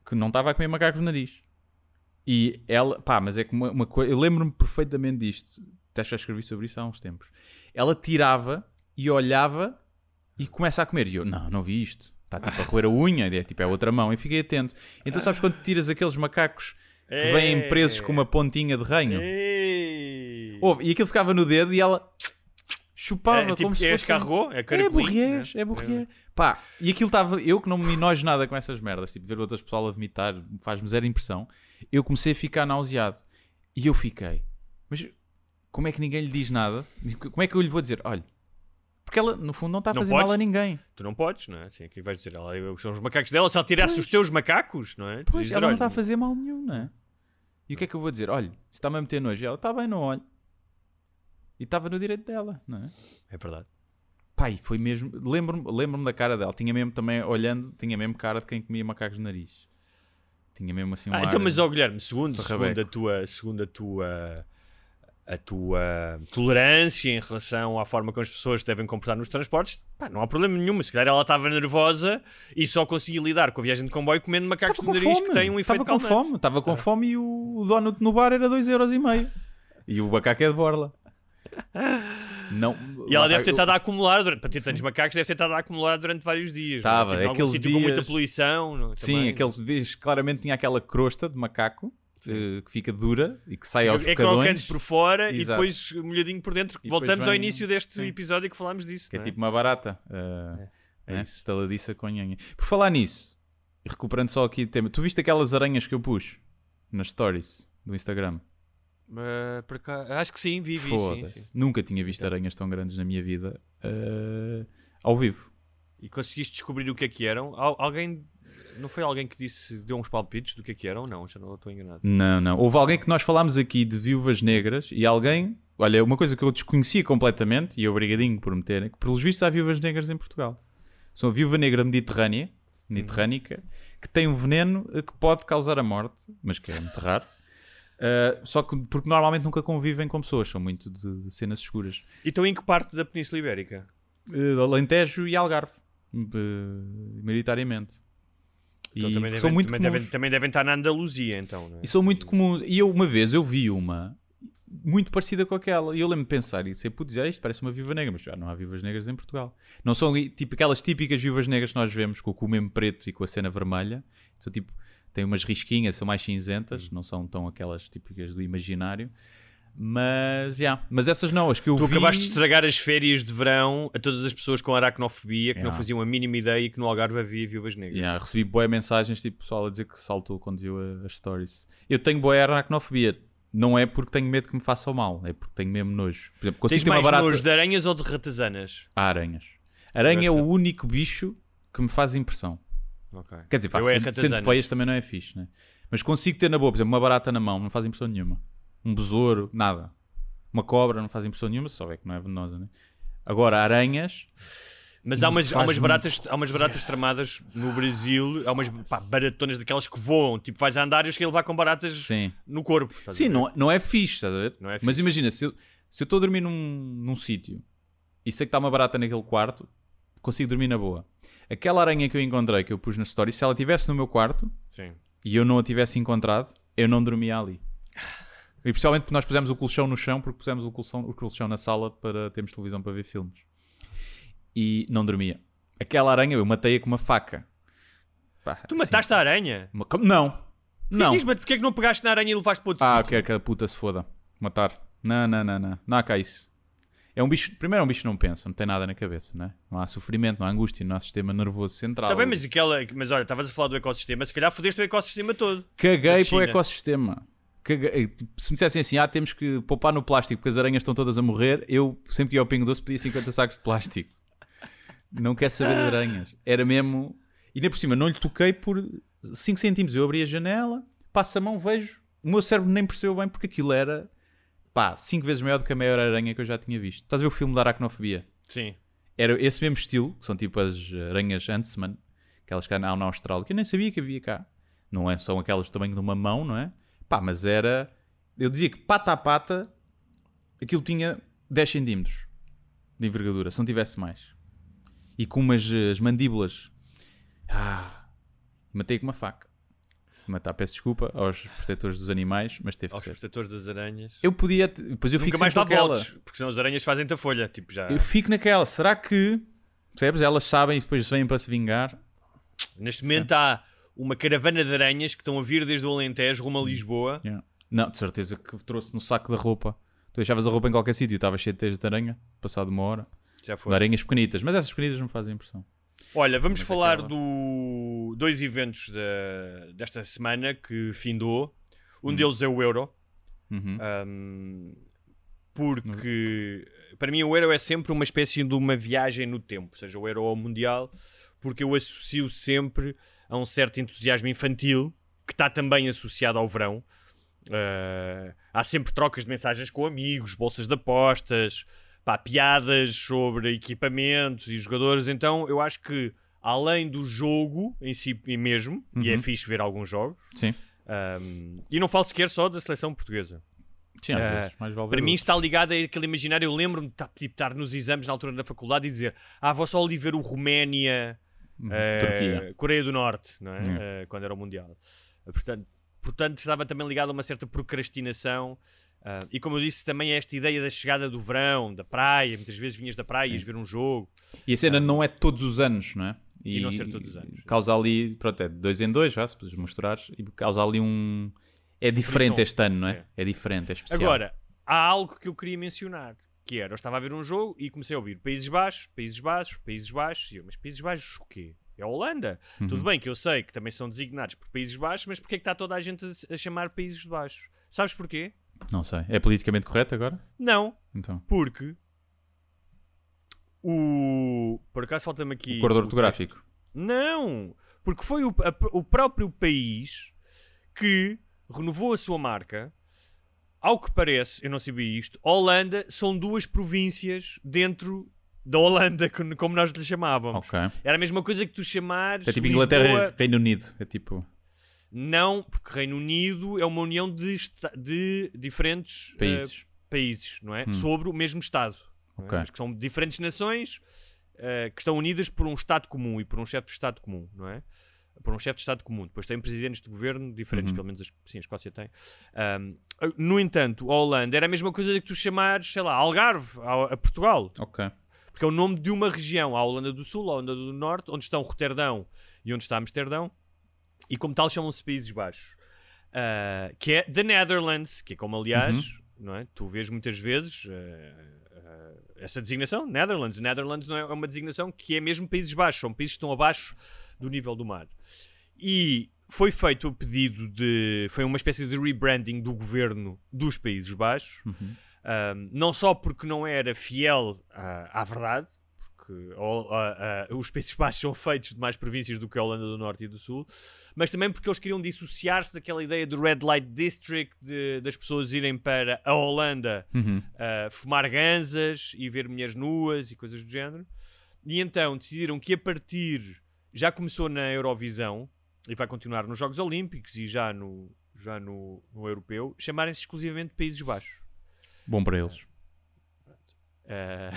que não estava a comer macacos no nariz. E ela, pá, mas é que uma, uma coisa, eu lembro-me perfeitamente disto, até já escrevi sobre isso há uns tempos. Ela tirava e olhava e começa a comer. E eu, não, não vi isto. Está tipo a roer a unha, é tipo é a outra mão. E fiquei atento. Então sabes quando tiras aqueles macacos que vêm É. presos com uma pontinha de ranho? Ouve, e aquilo ficava no dedo e ela chupava É, tipo, como se é fosse... é É caracolim, burriés, né? é burriés. Pá, e aquilo estava. Eu que não me nojo nada com essas merdas, tipo, ver outras pessoas a vomitar faz-me zero impressão. Eu comecei a ficar nauseado. E eu fiquei. Mas como é que ninguém lhe diz nada? Como é que eu lhe vou dizer? Olha, porque ela no fundo não está a fazer mal a ninguém. Tu não podes, não é? Assim, o que é que vais dizer? Ela, são os macacos dela, se ela tirasse os teus macacos, não é? Tu Pois, ela não está a fazer mal nenhum, não é? E o que é que eu vou dizer? Olha, se está-me a meter nojo, ela está bem, não olho. E estava no direito dela, não é? É verdade. Pai, foi mesmo. Lembro-me lembro da cara dela. Tinha mesmo também, olhando, tinha mesmo cara de quem comia macacos no nariz. Tinha mesmo assim um Ah, então, mas ó Guilherme, segundo, segundo, a tua, segundo a tua a tua tolerância em relação à forma como as pessoas devem comportar nos transportes, pá, não há problema nenhum. Se calhar ela estava nervosa e só conseguia lidar com a viagem de comboio comendo macacos Estava no com nariz fome. que têm um efeito Estava com calmante. fome. Estava com fome e o, donut no bar era 2,5€. E o macaco é de borla. Não, E ela deve ter estado a acumular, durante, para ter tantos macacos, deve ter estado a acumular durante vários dias. não é? Estava, Tipo, aqueles sítio com muita dias- poluição. não- Sim, também. aqueles dias claramente tinha aquela crosta de macaco que fica dura e que sai aos É bocadões. crocante por fora e Exato. depois molhadinho por dentro. E Voltamos ao vem- início deste sim. episódio que falámos disso. Que é não tipo uma barata. eh, É né? isso. Estaladiça com nhanha. Por falar nisso, e recuperando só aqui o tema, tu viste aquelas aranhas que eu pus nas stories do Instagram? Mas, por cá- acho que sim, vi, vi. Sim, Foda-se. sim. Nunca tinha visto aranhas tão grandes na minha vida eh, ao vivo. E conseguiste descobrir o que é que eram? Al- alguém. Não foi alguém que disse, deu uns palpites do que é que eram? Não, já não estou enganado. Não, não. Houve alguém que nós falámos aqui de viúvas negras e alguém, olha, uma coisa que eu desconhecia completamente, e obrigadinho por meterem, que pelos vistos há viúvas negras em Portugal. São a viúva negra mediterrânea, mediterrânica, que tem um veneno que pode causar a morte, mas que é muito raro. Uh, só que porque normalmente nunca convivem com pessoas, são muito de, de cenas escuras. E estão em que parte da Península Ibérica? Uh, Alentejo e Algarve, uh, maioritariamente. Então e também, devem, são muito também, devem, também devem estar na Andaluzia, então. É? E são muito comuns. E eu, uma vez, eu vi uma muito parecida com aquela. E eu lembro de pensar, e sei, putz, é isto parece uma viva negra, mas já não há vivas negras em Portugal. Não são tipo aquelas típicas vivas negras que nós vemos com o cu mesmo preto e com a cena vermelha. São tipo, têm umas risquinhas, são mais cinzentas, não são tão aquelas típicas do imaginário. Mas, já. Mas essas não, as que eu Tu vi... acabaste de estragar as férias de verão a todas as pessoas com aracnofobia que não Yeah. faziam a mínima ideia que no Algarve havia viúvas negras. Yeah, recebi boas mensagens, tipo, pessoal a dizer que saltou quando viu as stories. Eu tenho boa aracnofobia. Não é porque tenho medo que me façam mal, é porque tenho mesmo nojo. Por exemplo, consigo Tens ter uma mais barata... nojo de aranhas ou de ratazanas? Há aranhas. Aranha é o único bicho que me faz impressão. Ok. Quer dizer, pá, é centopeias também não é fixe, né? Mas consigo ter na boa, por exemplo, uma barata na mão, não faz impressão nenhuma. Um besouro, nada. Uma cobra não faz impressão nenhuma, só é que não é venenosa, né? Agora, aranhas, Mas há umas, há, umas baratas, há umas baratas tramadas no Brasil, há umas pá, baratonas daquelas que voam, tipo, vais a andar e as que levar com baratas sim. no corpo. Sim, não, não é fixe, estás a ver? Não é Mas imagina, se eu estou a dormir num, num sítio e sei que está uma barata naquele quarto, consigo dormir na boa. Aquela aranha que eu encontrei, que eu pus na story, se ela estivesse no meu quarto Sim. e eu não a tivesse encontrado, eu não dormia ali. E principalmente porque nós pusemos o colchão no chão, porque pusemos o colchão, o colchão na sala para termos televisão para ver filmes. E não dormia. Aquela aranha eu matei-a com uma faca. Pá, Tu mataste a aranha? Não. Não. Que- porquê é que não pegaste na aranha e levaste para outro Ah, eu sítio? quero que a puta se foda. Matar. Não, não, não, não. Não há cá isso. É um bicho. Primeiro, é um bicho que não pensa, não tem nada na cabeça, né? Não há sofrimento, não há angústia no nosso sistema nervoso central. Está Tá bem, mas, aquela, mas olha, estavas a falar do ecossistema, se calhar fodeste o ecossistema todo. Caguei para o ecossistema. Eh, tipo, se me dissessem assim, ah, temos que poupar no plástico porque as aranhas estão todas a morrer, eu sempre que ia ao Pingo Doce pedia 50 sacos de plástico. Não quer saber de aranhas. Era mesmo. E nem por cima, não lhe toquei por 5 centímetros. Eu abri a janela, passo a mão, vejo. O meu cérebro nem percebeu bem porque aquilo era, pá, 5 vezes maior do que a maior aranha que eu já tinha visto. Estás a ver o filme da aracnofobia? Sim. Era esse mesmo estilo, que são tipo as aranhas Huntsman, aquelas que há na Austrália, que eu nem sabia que havia cá. Não é, são aquelas do tamanho de uma mão, não é? Pá, mas era. Eu dizia que pata a pata aquilo tinha 10 centímetros de envergadura, se não tivesse mais. E com umas eh, as mandíbulas. Ah, matei com uma faca. Matar, peço desculpa aos protetores dos animais, mas teve que Aos ser. protetores das aranhas. Eu podia. Depois eu Nunca fico mais sempre dá com aquela. voltas, porque senão as aranhas fazem-te a folha. Tipo, já... Eu fico naquela. Será que. Percebes? Elas sabem e depois vêm para se vingar. Neste momento há uma caravana de aranhas que estão a vir desde o Alentejo rumo a Hum. Lisboa. Yeah. Não, de certeza que trouxe no saco da roupa. Tu deixavas a roupa em qualquer sítio estava cheio de teias de aranha, passado uma hora. Já De foi. aranhas pequenitas, mas essas pequenitas não me fazem impressão. Olha, vamos Mas falar aquela- do dois eventos da- desta semana que findou. Um Hum. deles é o Euro. Uhum. Um, porque para mim o Euro é sempre uma espécie de uma viagem no tempo, ou seja, o Euro ao Mundial, porque eu associo sempre a um certo entusiasmo infantil que está também associado ao verão. Uh, há sempre trocas de mensagens com amigos, bolsas de apostas, pá, piadas sobre equipamentos e jogadores. Então eu acho que além do jogo em si mesmo, e é Uhum. fixe ver alguns jogos, um, e não falo sequer só da seleção portuguesa. Sim, às Ah, vezes, vale Para mim outros. está ligado a aquele imaginário. Eu lembro-me de tá- tipo, estar nos exames na altura da faculdade e dizer: Ah, vou só ali ver o Roménia, Uhum. Turquia. Coreia do Norte, não é? Yeah. Eh, quando era o Mundial. Eh, Portanto, portanto, estava também ligado a uma certa procrastinação. ah, e como eu disse, também é esta ideia da chegada do verão, da praia. Muitas vezes vinhas da praia e ias ver um jogo. E a cena não é todos os anos, não é? E não ser todos os anos. Causa ali, pronto, é de dois em dois, já, se puderes mostrar, e causa ali um. É diferente este ano, não é? É, diferente, é especial. Agora, há algo que eu queria mencionar. Que era, eu estava a ver um jogo e comecei a ouvir Países Baixos, Países Baixos, Países Baixos. E eu, mas Países Baixos o quê? É a Holanda. Uhum. Tudo bem que eu sei que também são designados por Países Baixos, mas porquê é que está toda a gente a, chamar Países Baixos? Sabes porquê? Não sei. É politicamente correto agora? Não, Então. porque o... Por acaso falta-me aqui... O corredor ortográfico. Não! Porque foi o, a- o próprio país que renovou a sua marca. Ao que parece, eu não sabia isto, Holanda são duas províncias dentro da Holanda, como nós lhe chamávamos. Ok. Era a mesma coisa que tu chamares É tipo Lisboa- Inglaterra e Reino Unido. É tipo. Não, porque Reino Unido é uma união de, de diferentes eh, Países. países, não é? Hum. Sobre o mesmo Estado. não é? Mas que são diferentes nações eh, que estão unidas por um Estado comum e por um chefe de Estado comum, não é? Por um chefe de Estado comum. Depois tem presidentes de governo diferentes, Uhum. pelo menos a, sim, a Escócia tem. Ahm, no entanto, a Holanda era a mesma coisa que tu chamares, sei lá, Algarve, a, a Portugal. Ok. Porque é o nome de uma região, a Holanda do Sul, a Holanda do Norte, onde estão Roterdão e onde está Amsterdão, e como tal chamam-se Países Baixos. Ah, que é The Netherlands, que é como aliás, Uhum. não é? tu vês muitas vezes ah, essa designação, Netherlands. Netherlands não é uma designação que é mesmo Países Baixos, são países que estão abaixo do nível do mar. E foi feito o pedido de. Foi uma espécie de rebranding do governo dos Países Baixos. Uhum. Um, não só porque não era fiel à, à verdade, porque o- a- a- os Países Baixos são feitos de mais províncias do que a Holanda do Norte e do Sul, mas também porque eles queriam dissociar-se daquela ideia do Red Light District, de- das pessoas irem para a Holanda Uhum. uh, fumar ganzas e ver mulheres nuas e coisas do género. E então decidiram que a partir. Já começou na Eurovisão e vai continuar nos Jogos Olímpicos e já no, já no, no Europeu, chamarem-se exclusivamente Países Baixos. Bom para eles. Uh,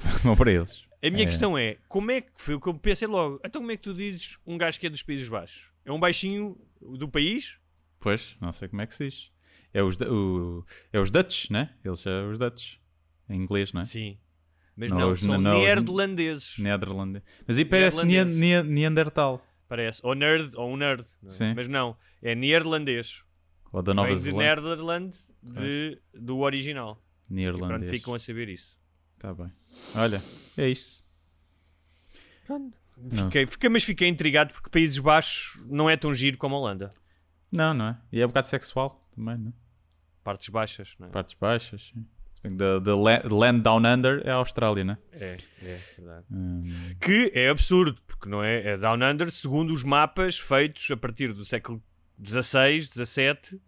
Bom para eles. A minha É. questão é, como é que foi o que eu pensei logo? Então como é que tu dizes um gajo que é dos Países Baixos? É um baixinho do país? Pois, não sei como é que se diz. É os, o, é os Dutch, né? Eles são os Dutch. Em inglês, não é? Sim. Mas Não, não, os- são não, neerlandeses. Mas aí parece Neerlandês. Neandertal. Parece. Ou nerd, ou um nerd. não é? Sim. Mas não, é neerlandês. Ou da Nova Vem de Zelândia. Netherland de, do original. E pronto, Neerlandês. ficam a saber isso. Tá bem. Olha, é isto. Não. Fiquei, fiquei- mas fiquei intrigado porque Países Baixos não é tão giro como a Holanda. Não, não é? E é um bocado sexual também, não é? Partes baixas, não é? Partes baixas, sim. Da, da la- Land Down Under é a Austrália, não é? É, é verdade. Hum, Que é absurdo, porque não é? É Down Under segundo os mapas feitos a partir do século XVI, XVII,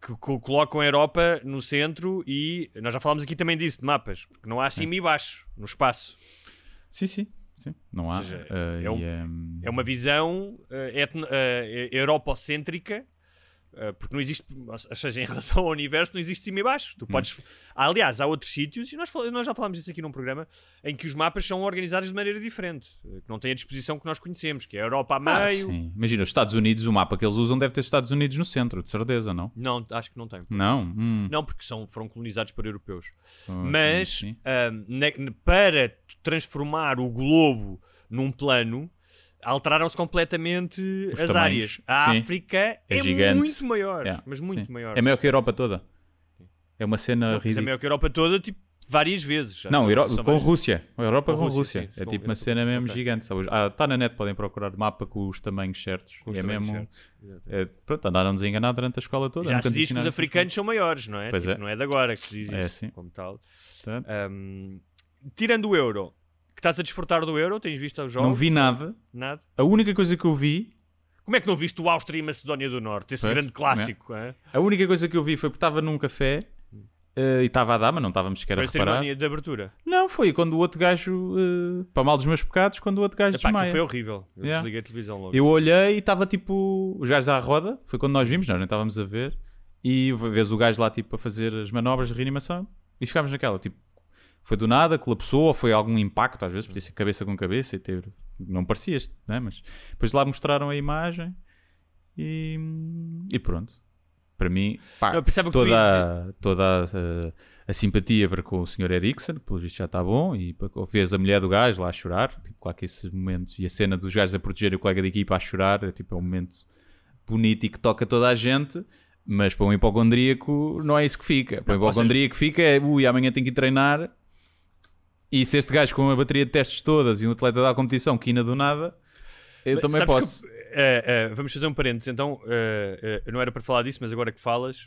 que co- colocam a Europa no centro e nós já falámos aqui também disso, de mapas, porque não há cima e baixo no espaço. Sim, sim. sim. Não há. seja, eh, é um- e, ehm, É uma visão eh, etno, eh, europocêntrica, eh, porque não existe, ou seja, em relação ao universo, não existe cima e baixo. Tu podes. Há, aliás, há outros sítios, e nós, nós já falámos disso aqui num programa, em que os mapas são organizados de maneira diferente, eh, que não têm a disposição que nós conhecemos, que é a Europa a ah, meio. sim. Imagina, os Estados Unidos, o mapa que eles usam deve ter Estados Unidos no centro, de certeza, não? Não, acho que não tem. Não? Hum. Não, porque são, foram colonizados por europeus. Ah, Mas sim, sim. para transformar o globo num plano, alteraram-se completamente Os as tamanhos. áreas. A Sim. África É é, gigante. muito maior, Yeah, mas muito sim. maior. É maior que a Europa toda. É uma cena mas é ridícula. maior que a Europa toda, tipo, várias vezes. Não, Euro- são com várias- Rússia. A Europa Com com, Rússia, Rússia. sim, É com- tipo uma cena mesmo ok. gigante. Sabe? Ah, está na net, podem procurar mapa com os tamanhos certos. Com os é tamanhos mesmo. certos, É, pronto, andaram-nos a enganar durante a escola toda. Já nunca se nos diz que os ensinaram africanos são maiores, não é? Pois Tipo, é. Não é de agora que se diz É, isso, sim. como tal. Portanto, Ahm, tirando o euro, que estás a desfrutar do euro, tens visto os jogos? Não vi nada. Nada. A única coisa que eu vi, Como é que não viste o Áustria e Macedónia do Norte? Esse Pois, grande clássico, é? a única coisa que eu vi foi porque estava num café eh, e estava a dar, mas não estávamos sequer Foi a a reparar. cerimónia de abertura. Não, foi quando o outro gajo, eh, para mal dos meus pecados, quando o outro gajo Epá, desmaia. foi horrível. Eu Yeah. desliguei a televisão logo. Eu olhei e estava tipo os gajos à roda, foi quando nós vimos, nós nem estávamos a ver, e vês o gajo lá tipo a fazer as manobras de reanimação e ficámos naquela, tipo, foi do nada, colapsou, ou foi algum impacto, às vezes podia ser cabeça com cabeça e ter. Não parecia, né? mas depois lá mostraram a imagem e, e pronto. Para mim, pá, toda, a, toda a, a- simpatia para com o Sr. Que pelo visto já está bom, e vês a mulher do gajo lá a chorar, tipo, claro que esses momentos, e a cena dos gajos a proteger o colega de equipa a chorar, é tipo é um momento bonito e que toca toda a gente, mas para um hipocondríaco não é isso que fica. Para um hipocondríaco fica é, ui, amanhã tenho que ir treinar, e se este gajo com a bateria de testes todas e um atleta da competição que ina do nada, eu Mas também posso. que, eh, eh, vamos fazer um parênteses. Então, eh, eh, não era para falar disso, mas agora que falas,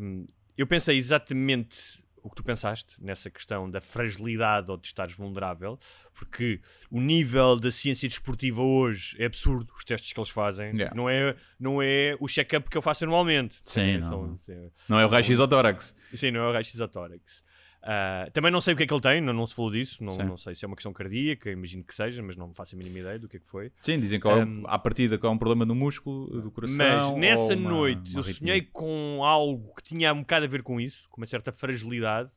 hum, eu pensei exatamente o que tu pensaste nessa questão da fragilidade ou de estares vulnerável, porque o nível da ciência desportiva hoje é absurdo, os testes que eles fazem. Yeah. Não, é, não é o check-up que eu faço anualmente. Sim, É, não. são- Não é o raio-x ao tórax. Sim, não é o raio-x ao tórax. Ah, também não sei o que é que ele tem, não, não se falou disso, não, não sei se é uma questão cardíaca, imagino que seja, mas não faço a mínima ideia do que é que foi. Sim, dizem que há um- à partida que há um problema no músculo do coração. Mas nessa uma- noite uma eu sonhei com algo que tinha um bocado a ver com isso, com uma certa fragilidade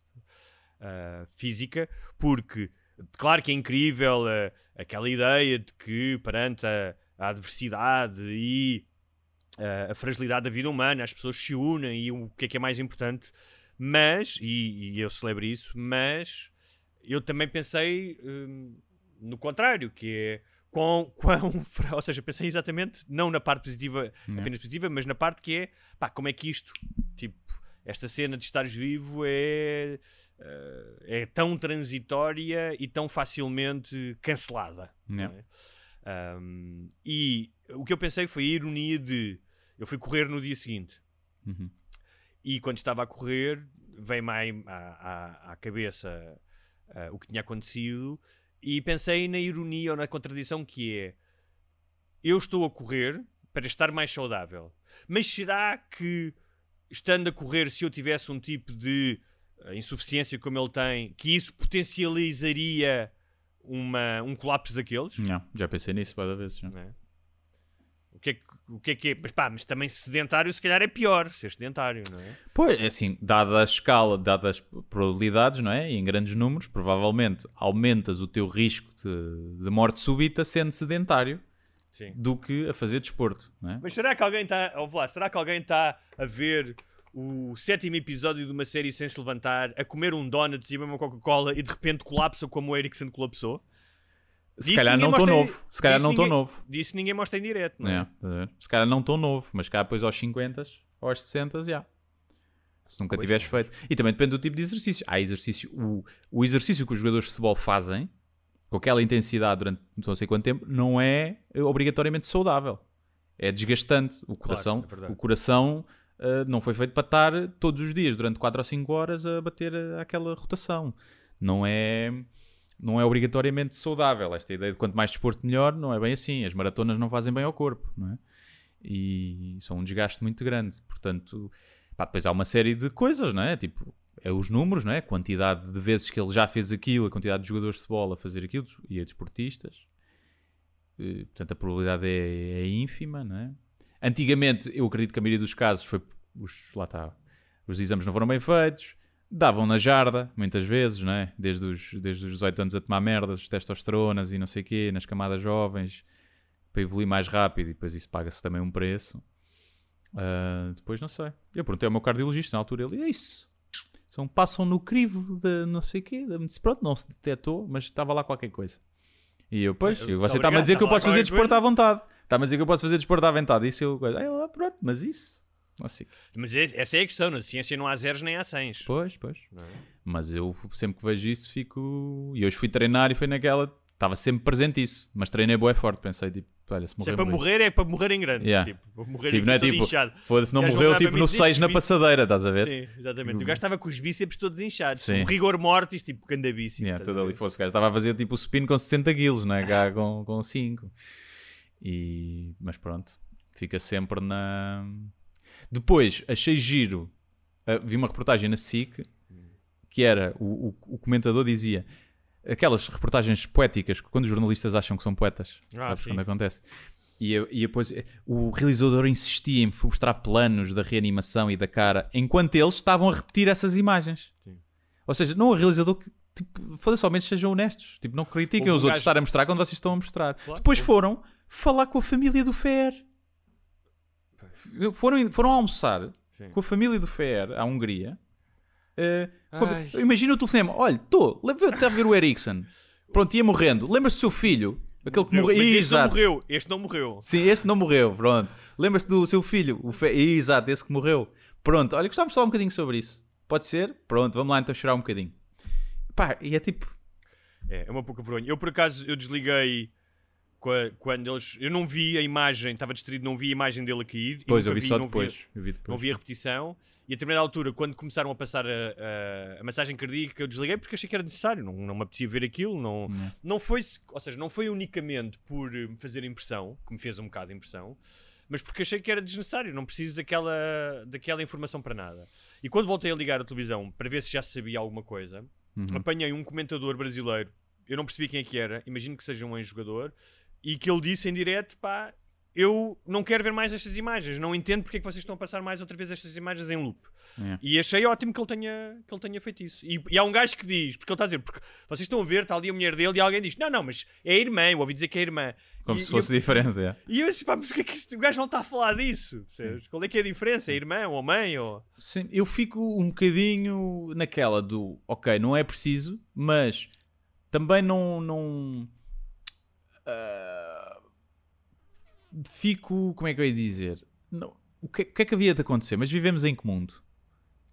ah, física, porque claro que é incrível ah, aquela ideia de que perante a, a adversidade e a fragilidade da vida humana as pessoas se unem e o que é que é mais importante, mas, e, e eu celebro isso, mas eu também pensei hum, no contrário, que é quão, quão, ou seja, pensei exatamente não na parte positiva, Não. apenas positiva, mas na parte que é, pá, como é que isto, tipo, esta cena de estares vivo é, eh, é tão transitória e tão facilmente cancelada. Yeah. é? Um, e o que eu pensei foi a ironia de eu fui correr no dia seguinte Uhum. E quando estava a correr veio-me à, à, à cabeça ah, o que tinha acontecido e pensei na ironia ou na contradição que é eu estou a correr para estar mais saudável mas será que estando a correr se eu tivesse um tipo de ah, insuficiência como ele tem que isso potencializaria uma, um colapso daqueles Não, já pensei nisso várias vezes. não é? O que é que, o que é que é? Mas pá, mas também sedentário se calhar é pior ser sedentário, não é? Pois, é assim, dada a escala, dadas as probabilidades, não é? E em grandes números, provavelmente aumentas o teu risco de, de morte súbita sendo sedentário Sim. do que a fazer desporto, não é? Mas será que alguém está. Oh, Vlad, será que alguém está a ver o sétimo episódio de uma série sem se levantar, a comer um donut e beber uma Coca-Cola e de repente colapsa como o Eriksen colapsou? Se Disso calhar não em- novo. Se calhar não ninguém- novo. Disso ninguém mostra em direto, não é? É, ver? Se calhar não tão novo, mas cá depois aos 50 ou aos 60 já. Se nunca Pois, tiveres feito. E também depende do tipo de exercício. Há exercício, o, o exercício que os jogadores de futebol fazem, com aquela intensidade durante não sei quanto tempo, não é eh, obrigatoriamente saudável. É desgastante. O coração, é verdade. o coração uh, não foi feito para estar todos os dias, durante 4 ou 5 horas, a bater uh, aquela rotação. Não é, não é obrigatoriamente saudável. Esta ideia de quanto mais desporto, melhor, não é bem assim. As maratonas não fazem bem ao corpo, não é? E são um desgaste muito grande. Portanto, pá, depois há uma série de coisas, não é? Tipo, é os números, não é? A quantidade de vezes que ele já fez aquilo, a quantidade de jogadores de futebol a fazer aquilo e a desportistas. Eh, Portanto, a probabilidade é, é ínfima, não é? Antigamente, eu acredito que a maioria dos casos foi. Os, lá está. Os exames não foram bem feitos. Davam na jarda, muitas vezes, não é? Desde os, desde os 18 anos a tomar merdas, testosteronas e não sei o quê, nas camadas jovens, para evoluir mais rápido e depois isso paga-se também um preço. Ah, depois não sei. Eu perguntei ao meu cardiologista na altura, ele é isso. São, passam no crivo de não sei o quê. de- Pronto, não se detectou, mas estava lá qualquer coisa. E eu, pois, Muito você está-me a dizer que eu posso fazer desporto à vontade. Está-me a dizer que eu posso fazer desporto à vontade. Isso eu, aí lá, pronto, mas isso. Assim. Mas é- essa é a questão, na ciência não há zeros nem há cens. Pois, pois. É? Mas eu sempre que vejo isso fico. E hoje fui treinar e foi naquela. Estava sempre presente isso. Mas treinei boa forte. Pensei, tipo, olha, se Se morrer. é para morri. morrer, é para morrer em grande. Yeah. Tipo, vou morrer Tipo, não é tipo, inchado. foda-se, não morreu tipo no e dizia, 6 na passadeira, estás a ver? Sim, exatamente. O gajo estava com os bíceps todos inchados. Sim. Um rigor mortis, tipo candabice. Yeah, tudo ali fosse. O gajo estava a fazer tipo o spin com 60 quilos, não é? Cá com, com 5. E... Mas pronto, fica sempre na. Depois, achei giro. ah, vi uma reportagem na SIC que era o, o, o comentador dizia aquelas reportagens poéticas que quando os jornalistas acham que são poetas, Ah, sabes sim. quando acontece. E, e depois o realizador insistia em mostrar planos da reanimação e da cara enquanto eles estavam a repetir essas imagens. Ou seja, não o realizador que, tipo, foda-se, ao menos sejam honestos. Tipo, não critiquem Houve um os outros gajo- estar a mostrar quando vocês estão a mostrar. Claro, Depois foram falar com a família do Fer. Foram, foram almoçar Sim. com a família do Fer à Hungria. Ai. imagina o telefonema. Olha, estou, está a ver o Ericsson. Pronto, ia morrendo. Lembra-se do seu filho? Aquele que Morreu. este não Exato. morreu. Este não morreu. Sim, este não morreu, pronto. Lembra-se do seu filho? O fe... Exato, esse que morreu. Pronto, olha, gostávamos de falar um bocadinho sobre isso. Pode ser? Pronto, vamos lá então chorar um bocadinho. Pá, e é tipo. É, é uma pouca vergonha. Eu, por acaso, eu desliguei quando eles... Eu não vi a imagem, estava distraído, não vi a imagem dele a cair. Pois, eu nunca vi só não depois. Eu vi depois. Não vi a repetição. E a determinada altura, quando começaram a passar a, a- a massagem cardíaca, eu desliguei porque achei que era necessário. Não, não me apetecia ver aquilo. Não, não foi, ou seja, não foi unicamente por eh, me fazer impressão, que me fez um bocado de impressão, mas porque achei que era desnecessário. Não preciso daquela, daquela informação para nada. E quando voltei a ligar a televisão para ver se já sabia alguma coisa, Uhum. apanhei um comentador brasileiro. Eu não percebi quem é que era. Imagino que seja um ex-jogador. E que ele disse em direto, pá, eu não quero ver mais estas imagens, não entendo porque é que vocês estão a passar mais outra vez estas imagens em loop. E achei ótimo que ele tenha, que ele tenha feito isso. E, e há um gajo que diz, porque ele está a dizer, porque vocês estão a ver, está ali a mulher dele, e alguém diz, não, não, mas é a irmã, eu ouvi dizer que é a irmã. Como E- se fosse eu, diferente, é. E eu disse, pá, mas porque é que este- o gajo não está a falar disso? Percebes? Qual é que é a diferença? É irmã ou mãe? Ou... Sim, eu fico um bocadinho naquela do ok, não é preciso, mas também não. não ah, fico. Como é que eu ia dizer? Não, o, que, o que é que havia de acontecer? Mas vivemos em que mundo?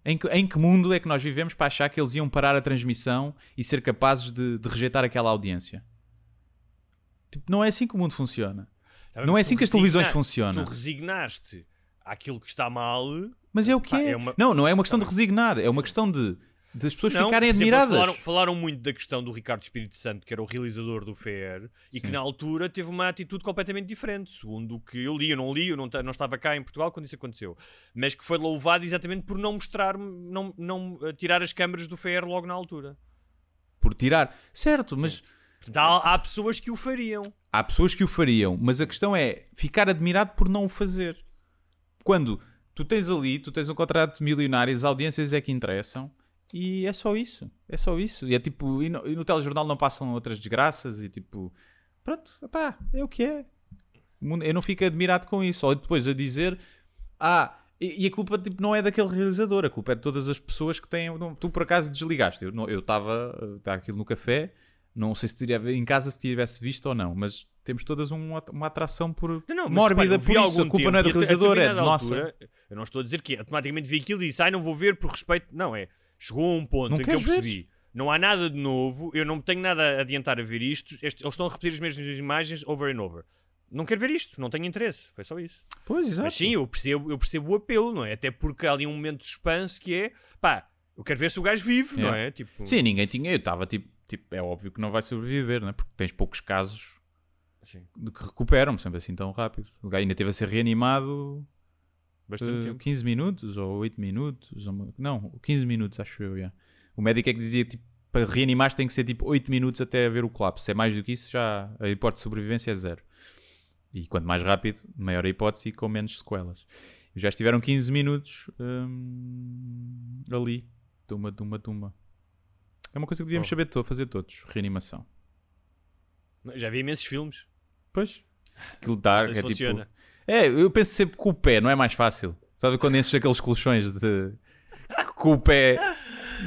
Em que, em que mundo é que nós vivemos para achar que eles iam parar a transmissão e ser capazes de, de rejeitar aquela audiência? Tipo, não é assim que o mundo funciona. Tá Não é assim que as televisões funcionam. Tu resignaste àquilo que está mal. Mas é o que Pá, é. é uma- Não, não é uma questão de resignar, é uma questão de, de as pessoas Não, ficarem por exemplo, admiradas. Falaram, falaram muito da questão do Ricardo Espírito Santo, que era o realizador do FER, e que Sim. na altura teve uma atitude completamente diferente, segundo o que eu li. Eu não li, eu não, não estava cá em Portugal quando isso aconteceu. Mas que foi louvado exatamente por não mostrar, não, não eh, tirar as câmaras do FER logo na altura. Por tirar. Certo, mas há, há pessoas que o fariam. há pessoas que o fariam, mas a questão é ficar admirado por não o fazer. Quando tu tens ali, tu tens um contrato de milionário, as audiências é que interessam e é só isso. É só isso. E é tipo, e no, e no telejornal não passam outras desgraças e tipo, pronto, pá, é o que é. Eu não fico admirado com isso. Ou depois a dizer, ah, e, e a culpa tipo, não é daquele realizador, a culpa é de todas as pessoas que têm. não- tu por acaso desligaste. Eu não- eu estava estava aquilo no café, não sei se teria, em casa se tivesse visto ou não, mas temos todas uma, uma atração por Não, não, mórbida por isso. A culpa não é do tempo, realizador, é de nossa. Eu não estou a dizer que automaticamente vi aquilo e disse, ai, não vou ver por respeito. Não, é. Chegou a um ponto Não em que eu queres ver? percebi. Não há nada de novo, eu não tenho nada a adiantar a ver isto. este- eles estão a repetir as mesmas imagens over and over. não quero ver isto, não tenho interesse. Foi só isso. Pois, exato. Mas sim, eu percebo, eu percebo o apelo, não é? Até porque há ali um momento de suspense que é pá, eu quero ver se o gajo vive, não É. é? Tipo, Sim, ninguém tinha. Eu estava tipo, tipo, é óbvio que não vai sobreviver, né? porque tens poucos casos Sim. de que recuperam sempre assim tão rápido. O gajo ainda teve a ser reanimado bastante eh, tempo. 15 minutos ou 8 minutos. ou Não, 15 minutos, acho eu. yeah. O médico é que dizia tipo, para reanimar tem que ser tipo 8 minutos até haver o colapso. Se é mais do que isso, já a hipótese de sobrevivência é zero. E quanto mais rápido, maior a hipótese e com menos sequelas. Já estiveram 15 minutos hum, ali. Tumba, tumba, tumba. É uma coisa que devíamos Oh. saber to fazer todos. Reanimação. Já vi imensos filmes. Pois. Aquilo dá, é se tipo... É, eu penso sempre com o pé, não é mais fácil. Sabe quando enches aqueles colchões de... com o pé...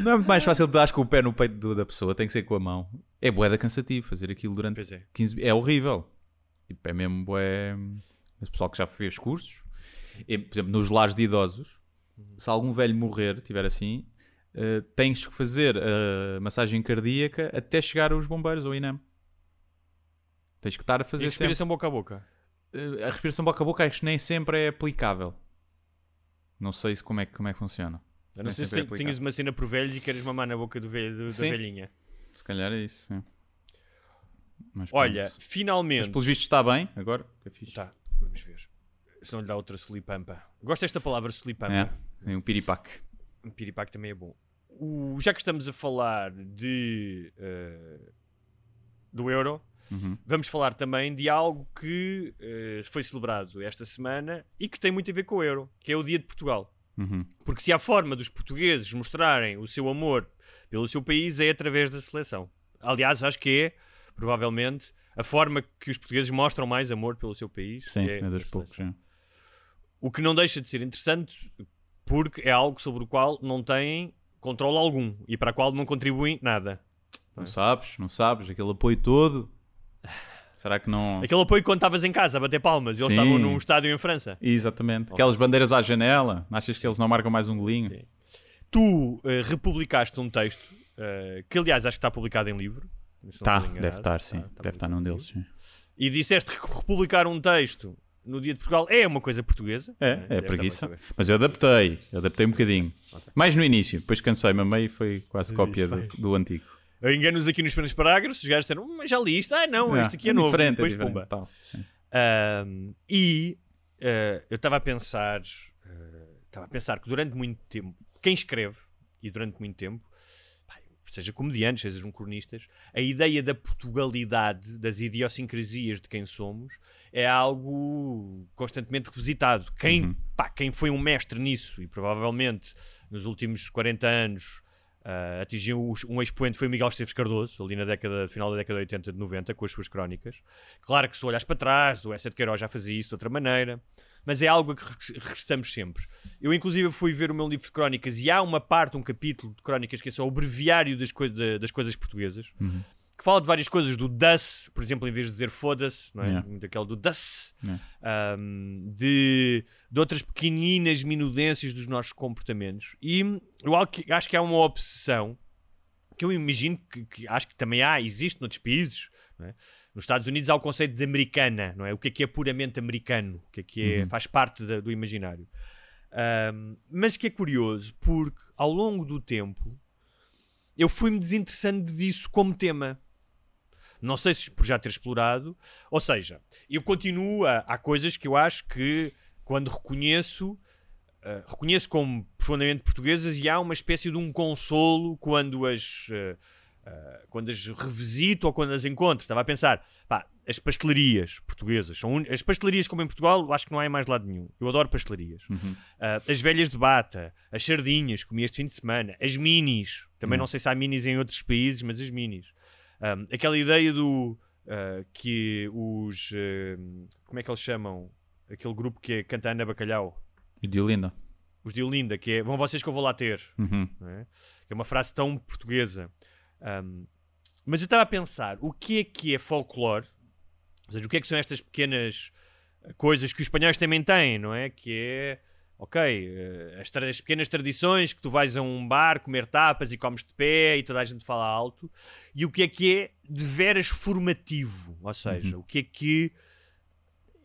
Não é muito mais fácil de dar com o pé no peito do- da pessoa, tem que ser com a mão. É boeda cansativo fazer aquilo durante Pois é. 15 É horrível. Tipo, é mesmo bué... O pessoal que já fez cursos, e, por exemplo, nos lares de idosos, se algum velho morrer, tiver assim, eh, tens que fazer a massagem cardíaca até chegar aos bombeiros ou INEM. Tens que estar a E fazer sempre. respiração boca a boca. Eh, a respiração boca a boca acho que nem sempre é aplicável. Não sei se como é, que- como é que funciona. Eu não Nem sei se é tinhas uma cena por velhos e queres mamar na boca do velho, do- da velhinha. Se calhar é isso, sim. Mas Olha, pronto. finalmente. Mas pelos vistos está bem agora. Que é vamos ver. Se não lhe dá outra solipampa. Gosto desta palavra solipampa. É, tem um piripaque. Um piripaque também é bom. O- já que estamos a falar de eh, do euro, Uhum. vamos falar também de algo que eh, foi celebrado esta semana e que tem muito a ver com o euro, que é o Dia de Portugal. Uhum. Porque se há forma dos portugueses mostrarem o seu amor pelo seu país é através da seleção. Aliás, acho que é, provavelmente, a forma que os portugueses mostram mais amor pelo seu país. Sim, é é, seleção. é. O que não deixa de ser interessante porque é algo sobre o qual não têm controle algum e para o qual não contribuem nada. Não sabes, não sabes, aquele apoio todo. Será que não. Aquele apoio quando estavas em casa a bater palmas e eles Sim. estavam num estádio em França. Exatamente. Aquelas bandeiras à janela, achas que eles não marcam mais um golinho? Sim. Tu eh, republicaste um texto eh, que, aliás, acho que está publicado em livro. Tá, enganado. deve estar, sim. Tá, está deve estar num deles. sim. E disseste que republicar um texto no Dia de Portugal é uma coisa portuguesa. É, é preguiça. Mas eu adaptei, eu adaptei um bocadinho. Mais no início, depois cansei-me a meio e foi quase cópia do, do antigo. Enganos aqui nos primeiros parágrafos, os gajos disseram, "Hum, mas já li isto? Ah, não, este aqui é, novo. diferente, Depois, é diferente, pumba. tal. Ahm, e ah, eu estava a pensar, ah, estava a pensar que durante muito tempo, quem escreve, e durante muito tempo, seja comediantes, seja cronistas, a ideia da Portugalidade, das idiosincrasias de quem somos, é algo constantemente revisitado. Quem, Uhum. pá, quem foi um mestre nisso, e provavelmente nos últimos 40 anos ah, atingiu um expoente foi o Miguel Esteves Cardoso, ali na década, final da década de 80 de 90, com as suas crónicas. Claro que se olhas para trás, o Essa de Queiroz já fazia isso de outra maneira, mas é algo a que re- regressamos sempre. Eu, inclusive, fui ver o meu livro de crónicas e há uma parte, um capítulo de crónicas que é só o breviário das, coi- da- das coisas portuguesas, que fala de várias coisas, do das, por exemplo, em vez de dizer foda-se, não é? Yeah. daquele do das, Yeah. um, de, de outras pequeninas minudências dos nossos comportamentos. E eu acho que há uma obsessão que eu imagino que, que acho que também há, existe noutros países. não é? Nos Estados Unidos há o conceito de americana, não é? O que é que é puramente americano, o que é que é, faz parte da- do imaginário. Um, mas que é curioso, porque ao longo do tempo eu fui-me desinteressando disso como tema. Não sei se por já ter explorado, ou seja, eu continuo a, há coisas que eu acho que quando reconheço, ah, reconheço como profundamente portuguesas e há uma espécie de um consolo quando as ah, ah, quando as revisito ou quando as encontro. Estava a pensar, pá, as pastelarias portuguesas são un- as pastelarias como em Portugal, eu acho que não há em mais lado nenhum. Eu adoro pastelarias. Ah, as velhas de bata, as sardinhas, comi este fim de semana, as minis, também não sei se há minis em outros países, mas as minis. Um, aquela ideia do uh, que os. uh, como é que eles chamam? Aquele grupo que é, canta Ana Bacalhau, E de Olinda. os de Olinda, que é Vão vocês que eu vou lá ter. Uhum. é? Que é uma frase tão portuguesa. Um, mas eu estava a pensar, o que é que é folclore? Ou seja, o que é que são estas pequenas uh, coisas que os espanhóis também têm, não é? Que é, ok, uh, as, as pequenas tradições que tu vais a um bar comer tapas e comes de pé e toda a gente fala alto. E o que é que é de veras formativo? Ou seja, o que é que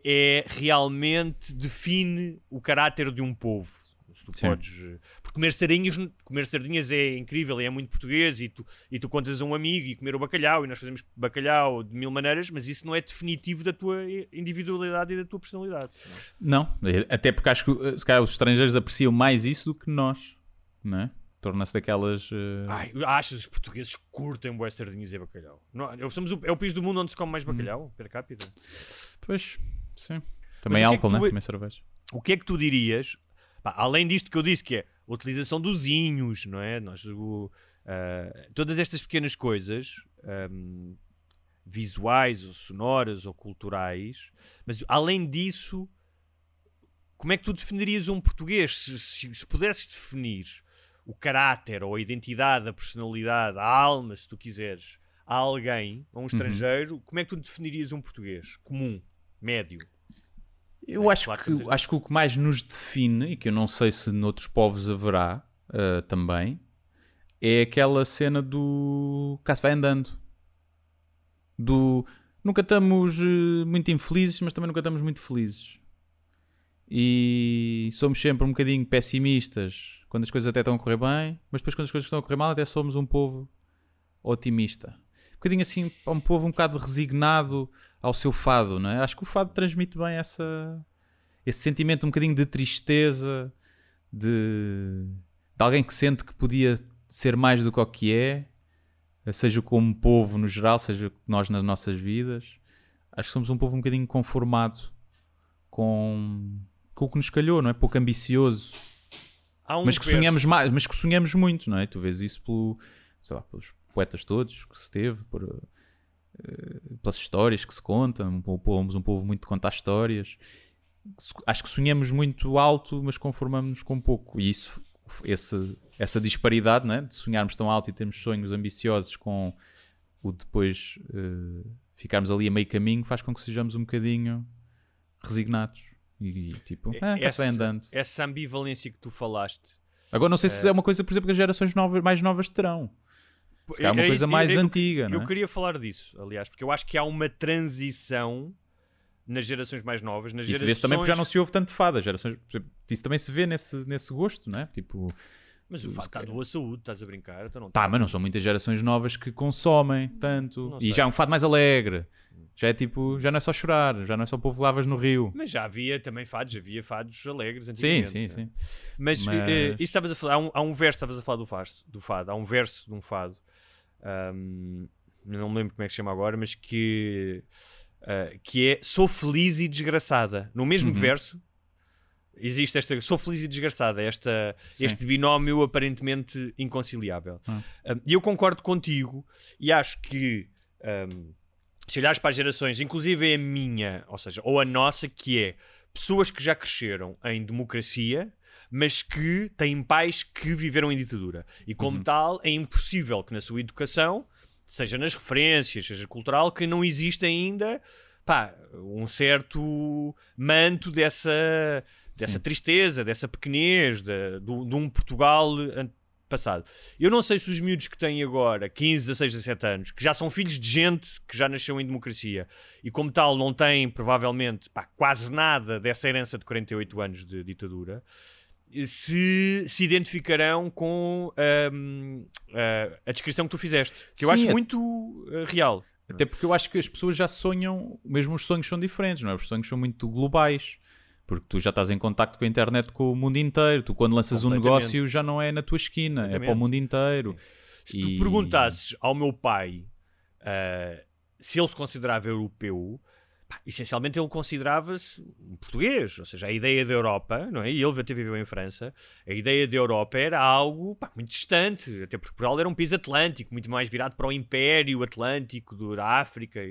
é realmente define o caráter de um povo. Tu Sim. podes, porque comer sardinhas, comer sardinhas é incrível e é muito português e tu, e tu contas a um amigo e comer o bacalhau e nós fazemos bacalhau de mil maneiras, mas isso não é definitivo da tua individualidade e da tua personalidade. Não, até porque acho que eh, se calhar os estrangeiros apreciam mais isso do que nós, não é? Torna-se daquelas. eh, Ai, achas que os portugueses curtem boas sardinhas e bacalhau? Não, somos o, é o país do mundo onde se come mais bacalhau, per capita. Pois, sim. Também que é álcool, que né? Também cerveja. O que é que tu dirias, pá, além disto que eu disse, que é a utilização dos inhos, não é? Nós, o, ah, todas estas pequenas coisas, ahm, visuais ou sonoras ou culturais, mas além disso, como é que tu definirias um português? Se, se, se pudesses definir o caráter ou a identidade, a personalidade, a alma, se tu quiseres, a alguém, a um estrangeiro, como é que tu definirias um português? Comum, médio. Eu É, acho, claro que, que acho que o que mais nos define, e que eu não sei se noutros povos haverá ah, também, é aquela cena do cá se vai andando. Do nunca estamos eh, muito infelizes, mas também nunca estamos muito felizes. E somos sempre um bocadinho pessimistas quando as coisas até estão a correr bem, mas depois quando as coisas estão a correr mal, até somos um povo otimista. Um bocadinho assim, um povo um bocado resignado ao seu fado, não é? Acho que o fado transmite bem essa, esse sentimento um bocadinho de tristeza, de, de alguém que sente que podia ser mais do que o que é, seja como povo no geral, seja nós nas nossas vidas. Acho que somos um povo um bocadinho conformado com, com o que nos calhou, não é? Pouco ambicioso, um mas que sonhamos mais, mas que sonhamos muito, não é? Tu vês isso pelo, sei lá, pelos poetas todos que se teve, por, eh, pelas histórias que se contam, somos um povo muito de contar histórias. Acho que sonhamos muito alto, mas conformamos-nos com pouco. E isso, esse, essa disparidade, não é? De sonharmos tão alto e termos sonhos ambiciosos com o depois eh, ficarmos ali a meio caminho, faz com que sejamos um bocadinho resignados. E tipo, ah, se vai andando. essa ambivalência que tu falaste. Agora não sei se é uma coisa, por exemplo, que as gerações novas, mais novas terão. Se calhar é uma coisa isso- mais eu- eu- antiga, Eu não é? queria falar disso, aliás, porque eu acho que há uma transição nas gerações mais novas. Nas Isso gerações... vê-se também porque já não se ouve tanto fado. As gerações, isso também se vê nesse, nesse gosto, não é? Tipo, Mas o fato está boa saúde, estás a brincar? Então não tá, mas não são muitas gerações novas que consomem tanto. E já é um fado mais alegre. Já é tipo, já não é só chorar, já não é só povo lavas no rio. Mas já havia também fados, havia fados alegres Sim, sim, né? sim. Mas, Mas- eh, isto estavas a falar, há um, há um verso, estavas a falar do fado, do fado, há um verso de um fado, ahm, não me lembro como é que se chama agora, mas que, ah, que é Sou feliz e desgraçada. No mesmo Uhum. verso existe esta Sou feliz e desgraçada, esta, Sim. este binómio aparentemente inconciliável. Ah. Ahm, E eu concordo contigo e acho que ahm, se olhares para as gerações, inclusive a minha, ou seja, ou a nossa, que é pessoas que já cresceram em democracia, mas que têm pais que viveram em ditadura. E como tal, é impossível que na sua educação, seja nas referências, seja cultural, que não exista ainda pá, um certo manto dessa, dessa tristeza, dessa pequenez, de, de um Portugal passado. Eu não sei se os miúdos que têm agora 15, 16, 17 anos, que já são filhos de gente que já nasceu em democracia e como tal não têm provavelmente pá, quase nada dessa herança de 48 anos de ditadura, se se identificarão com hum, a, descrição que tu fizeste, que eu Sim, acho é- muito uh, real. Até porque eu acho que as pessoas já sonham, mesmo os sonhos são diferentes, não é? Os sonhos são muito globais. Porque tu já estás em contacto com a internet com o mundo inteiro. Tu, quando lanças um negócio, já não é na tua esquina, é para o mundo inteiro. Se tu E- perguntasses ao meu pai ah, se ele se considerava europeu, pá, essencialmente ele considerava-se um português. Ou seja, a ideia da Europa, não é? E ele até viveu em França, a ideia da Europa era algo pá, muito distante, até porque Portugal era um país atlântico, muito mais virado para o Império Atlântico do- da África.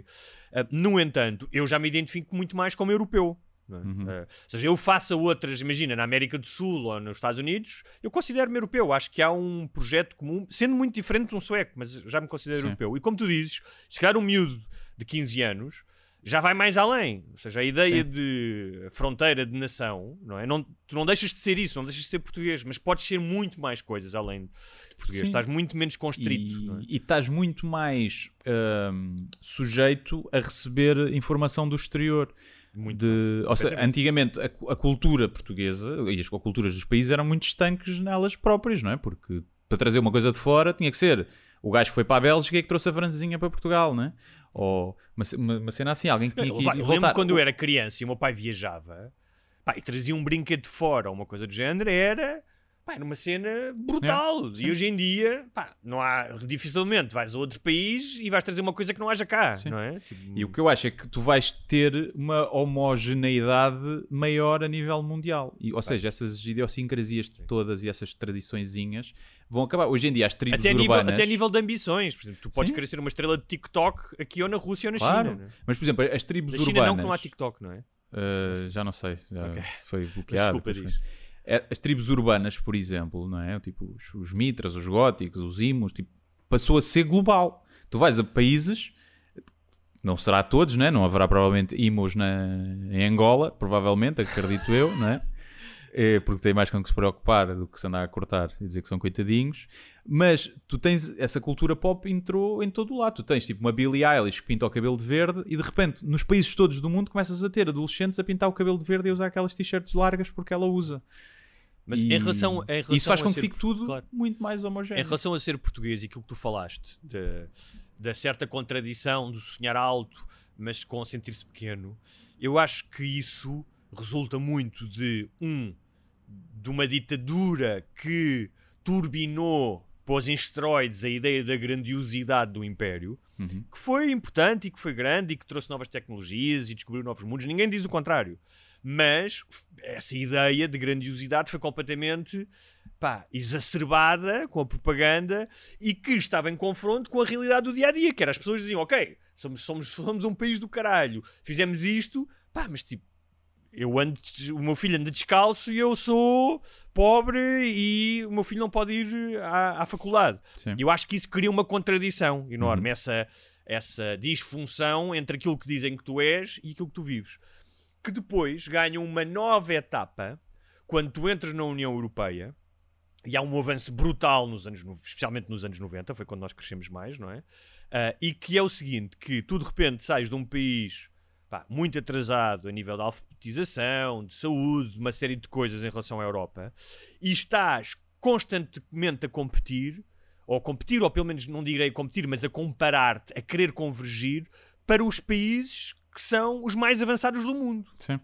Ah, no entanto, eu já me identifico muito mais como europeu. é? Uhum. Ah, ou seja, eu faço outras, imagina, na América do Sul ou nos Estados Unidos, eu considero-me europeu. Acho que há um projeto comum, sendo muito diferente de um sueco, mas já me considero Sim. europeu. E como tu dizes, calhar um miúdo de 15 anos já vai mais além. Ou seja, a ideia Sim. de fronteira de nação, não é? Não, tu não deixas de ser isso, não deixas de ser português, mas podes ser muito mais coisas além de português. Sim. Estás muito menos constrito. não é? E, e estás muito mais hum, sujeito a receber informação do exterior. Muito de, ou seja, antigamente a, a cultura portuguesa e as culturas dos países eram muito estanques nelas próprias, não é? Porque para trazer uma coisa de fora tinha que ser o gajo que foi para a Bélgica e que trouxe a francesinha para Portugal, não é? Ou uma, uma, uma cena assim, alguém que tinha que ir eu voltar. quando eu era criança e o meu pai viajava pá, e trazia um brinquedo de fora ou uma coisa do género, era pá, era uma cena brutal. e hoje em dia, pá, não há, dificilmente vais a outro país e vais trazer uma coisa que não haja cá, Sim. não é? Tipo, E o que eu acho é que tu vais ter uma homogeneidade maior a nível mundial. E, ou seja, essas idiosincrasias todas e essas tradiçõezinhas vão acabar. Hoje em dia, as tribos até, a nível, urbanas... até a nível de ambições. Por exemplo, tu podes Sim. querer ser uma estrela de TikTok aqui ou na Rússia ou na Claro. China. não é? Mas, por exemplo, as tribos Na China urbanas... não, que não há TikTok, não é? Uh, já não sei, já Ok. foi bloqueado. Desculpa, diz. foi. É, As tribos urbanas, por exemplo, não é? Tipo, os, os mitras, os góticos, os imos, tipo, passou a ser global. Tu vais a países, não será todos, né? não haverá provavelmente imos na, em Angola, provavelmente, acredito eu, não é? É, porque tem mais com que se preocupar do que se andar a cortar e dizer que são coitadinhos. Mas tu tens essa cultura pop entrou em todo o lado. Tu tens tipo uma Billie Eilish que pinta o cabelo de verde e de repente nos países todos do mundo começas a ter adolescentes a pintar o cabelo de verde e a usar aquelas t-shirts largas porque ela usa. Mas E em relação, em relação isso faz com que fique tudo claro. muito mais Em homogéneo. relação a ser português e aquilo que tu falaste, de- da certa contradição do sonhar alto, mas com sentir-se pequeno, eu acho que isso resulta muito de um de uma ditadura que turbinou pôs em esteroides a ideia da grandiosidade do império, Uhum. que foi importante e que foi grande e que trouxe novas tecnologias e descobriu novos mundos. Ninguém diz o contrário. Mas essa ideia de grandiosidade foi completamente pá, exacerbada com a propaganda e que estava em confronto com a realidade do dia a dia, que era as pessoas diziam, ok, somos, somos, somos um país do caralho, fizemos isto, pá, mas tipo, eu ando, o meu filho anda descalço e eu sou pobre e o meu filho não pode ir à, à faculdade. Sim. Eu acho que isso cria uma contradição enorme, essa, essa disfunção entre aquilo que dizem que tu és e aquilo que tu vives. Que depois ganha uma nova etapa quando tu entras na União Europeia e há um avanço brutal nos anos, no- especialmente nos anos 90, foi quando nós crescemos mais, não é? Ah, e que é o seguinte, que tu de repente sais de um país pá, muito atrasado a nível de de saúde, de uma série de coisas em relação à Europa, e estás constantemente a competir, ou a competir, ou pelo menos não direi competir, mas a comparar-te, a querer convergir para os países que são os mais avançados do mundo Sim.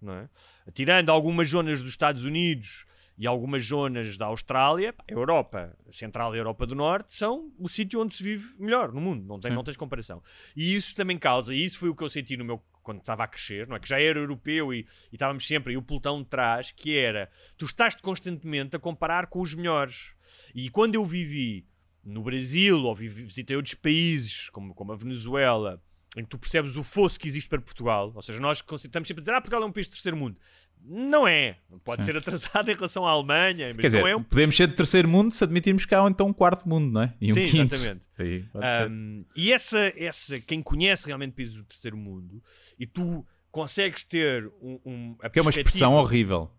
não é? Tirando algumas zonas dos Estados Unidos e algumas zonas da Austrália, a Europa Central e a Europa do Norte são o sítio onde se vive melhor no mundo, não, tem, Sim. não tens comparação. E isso também causa, e isso foi o que eu senti no meu quando estava a crescer, não é? Que já era europeu e, e estávamos sempre aí o pelotão de trás, que era tu estás constantemente a comparar com os melhores. E quando eu vivi no Brasil ou visitei outros países, como, como a Venezuela, em que tu percebes o fosso que existe para Portugal, ou seja, nós estamos sempre a dizer, ah, Portugal é um país de terceiro mundo. Não é. Pode ser atrasado em relação à Alemanha, Quer dizer, não é um podemos ser de terceiro mundo se admitirmos que há então um quarto mundo, não é? E um Sim, quinto. exatamente. Aí. Um, e essa, essa, quem conhece realmente países do terceiro mundo e tu consegues ter um, um a que é uma expressão horrível.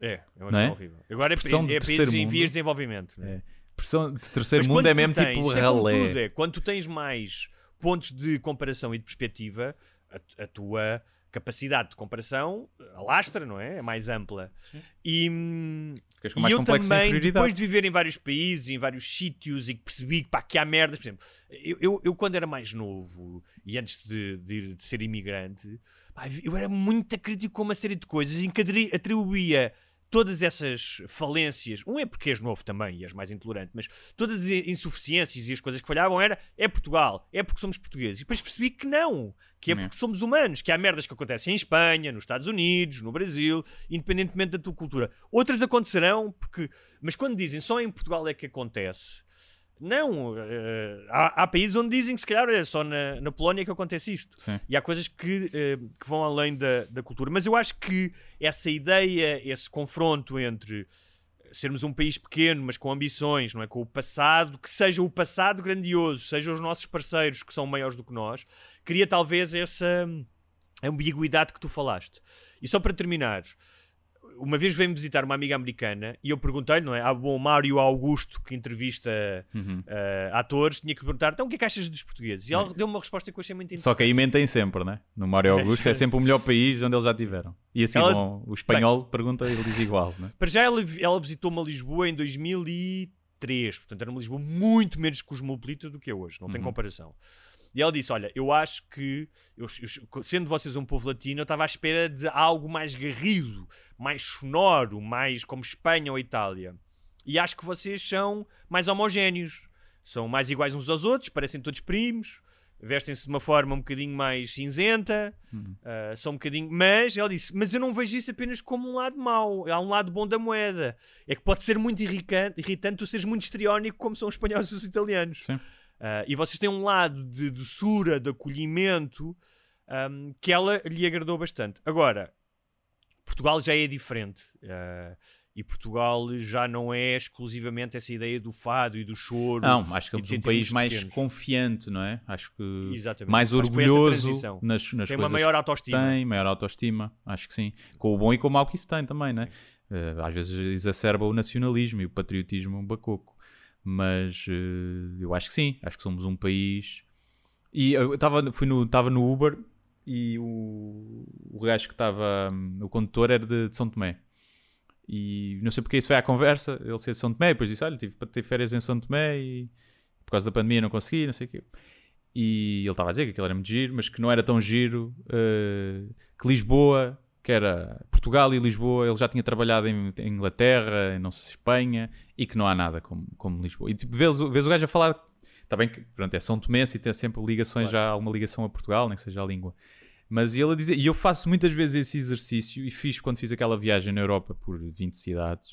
É, é uma Não é? expressão horrível. Agora é, Expressão é terceiro países em mundo. vias de desenvolvimento. né? É. Expressão de terceiro Mas mundo é mesmo tens, tipo é ralé. tudo, é, quando tu tens mais pontos de comparação e de perspectiva, a, a tua capacidade de comparação alastra, não é? É mais ampla. E, hum, e eu de também, depois de viver em vários países, em vários sítios e que percebi que, pá, que há merdas, por exemplo, eu, eu, eu quando era mais novo e antes de, de de ser imigrante, pá, eu era muito crítico com uma série de coisas em que atri- atribuía todas essas falências, um é porque és novo também e és mais intolerante, mas todas as insuficiências e as coisas que falhavam era é Portugal, é porque somos portugueses. E depois percebi que não, que é é. porque somos humanos, que há merdas que acontecem em Espanha, nos Estados Unidos, no Brasil, independentemente da tua cultura. Outras acontecerão, porque. Mas quando dizem só em Portugal é que acontece. Não, eh, há, há países onde dizem que se calhar é só na, na Polónia que acontece isto. Sim. E há coisas que, eh, que vão além da, da cultura. Mas eu acho que essa ideia, esse confronto entre sermos um país pequeno, mas com ambições, não é? Com o passado, que seja o passado grandioso, sejam os nossos parceiros que são maiores do que nós, cria talvez essa ambiguidade que tu falaste. E só para terminar, uma vez veio-me visitar uma amiga americana e eu perguntei-lhe, não é? Ah, bom, Mário Augusto, que entrevista Uhum. eh, atores, tinha que perguntar, então o que é que achas dos portugueses? E ela deu-me uma resposta que eu achei muito interessante. Só que aí mentem sempre, né? No Mário Augusto é sempre o melhor país onde eles já tiveram. E assim Ela- vão- o espanhol pergunta e ele diz igual, né? Para já ela, ela visitou-me a Lisboa em 2003, portanto era uma Lisboa muito menos cosmopolita do que é hoje, não tem Uhum. comparação. E ela disse: Olha, eu acho que, eu- eu- sendo vocês um povo latino, eu estava à espera de algo mais garrido, mais sonoro, mais como Espanha ou Itália. E acho que vocês são mais homogéneos, são mais iguais uns aos outros, parecem todos primos, vestem-se de uma forma um bocadinho mais cinzenta, ah, são um bocadinho. Mas ela disse: Mas eu não vejo isso apenas como um lado mau, há um lado bom da moeda. É que pode ser muito irritante, irritante tu seres muito histriónico, como são os espanhóis e os italianos. Sim. Ah, e vocês têm um lado de doçura, de acolhimento, ahm, que ela lhe agradou bastante. Agora, Portugal já é diferente. ah, e Portugal já não é exclusivamente essa ideia do fado e do choro. Não, acho que é um país mais pequenos. confiante, não é? Acho que Exatamente. mais Acho orgulhoso nas, nas Tem uma coisas maior que autoestima. Tem, maior autoestima, acho que sim. Com o bom e com o mau que isso tem também, né? Eh, às vezes exacerba o nacionalismo e o patriotismo bacoco. Mas eh, eu acho que sim, acho que somos um país. E eu estava fui no, tava no Uber e o, o gajo que estava, hum, o condutor era de, de São Tomé. E não sei porque isso foi à conversa, ele ser de São Tomé, depois disse: Olha, tive para ter férias em São Tomé e por causa da pandemia não consegui, não sei o quê. E ele estava a dizer que aquilo era muito giro, mas que não era tão giro eh, que Lisboa, que era Portugal e Lisboa, ele já tinha trabalhado em, em Inglaterra, em não sei se Espanha, e que não há nada como, como Lisboa. E tipo, vês, o- vês o gajo a falar, está bem que pronto, é São Tomense e tem sempre ligações, já há uma ligação a Portugal, nem que seja a língua. Mas ele a dizer, e eu faço muitas vezes esse exercício, e fiz quando fiz aquela viagem na Europa por 20 cidades,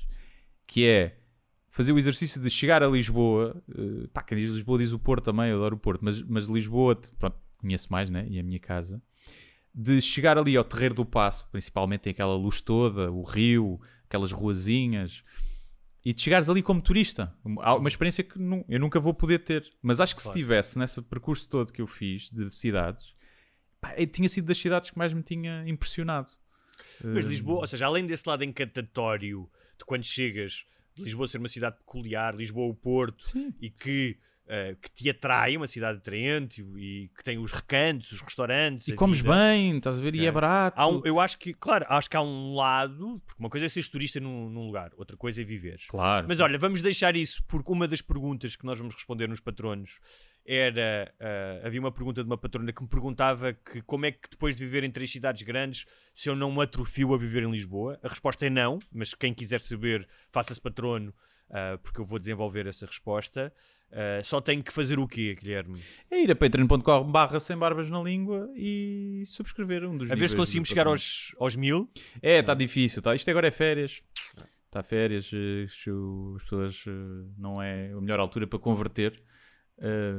que é fazer o exercício de chegar a Lisboa. eh, pá, quem diz Lisboa diz o Porto também, eu adoro o Porto, mas, mas Lisboa, pronto, conheço mais, né? E a minha casa. De chegar ali ao Terreiro do Passo, principalmente tem aquela luz toda, o rio, aquelas ruazinhas, e de chegares ali como turista. Uma experiência que eu nunca vou poder ter. Mas acho que se tivesse nesse percurso todo que eu fiz de cidades, pá, tinha sido das cidades que mais me tinha impressionado. Mas Eh, Lisboa, ou seja, além desse lado encantatório de quando chegas de Lisboa ser uma cidade peculiar, Lisboa o Porto, e que, eh, que te atrai, uma cidade atraente e que tem os recantos, os restaurantes. E comes vida. bem, estás a ver, e é É. barato. Um- eu acho que, claro, acho que há um lado, porque uma coisa é seres turista num, num lugar, outra coisa é viveres. Claro. Mas olha, vamos deixar isso, porque uma das perguntas que nós vamos responder nos patronos era. ah, havia uma pergunta de uma patrona que me perguntava que como é que depois de viver em três cidades grandes, se eu não me atrofio a viver em Lisboa. A resposta é não, mas quem quiser saber, faça-se patrono, ah, porque eu vou desenvolver essa resposta. Ah, só tenho que fazer o quê, Guilherme? É ir a patreon.com barra sem barbas na língua e subscrever um dos A ver se conseguimos chegar aos, aos mil. É, está difícil. Tá. Isto agora é férias. Está férias. eh, As pessoas eh, não é a melhor altura para converter. eh,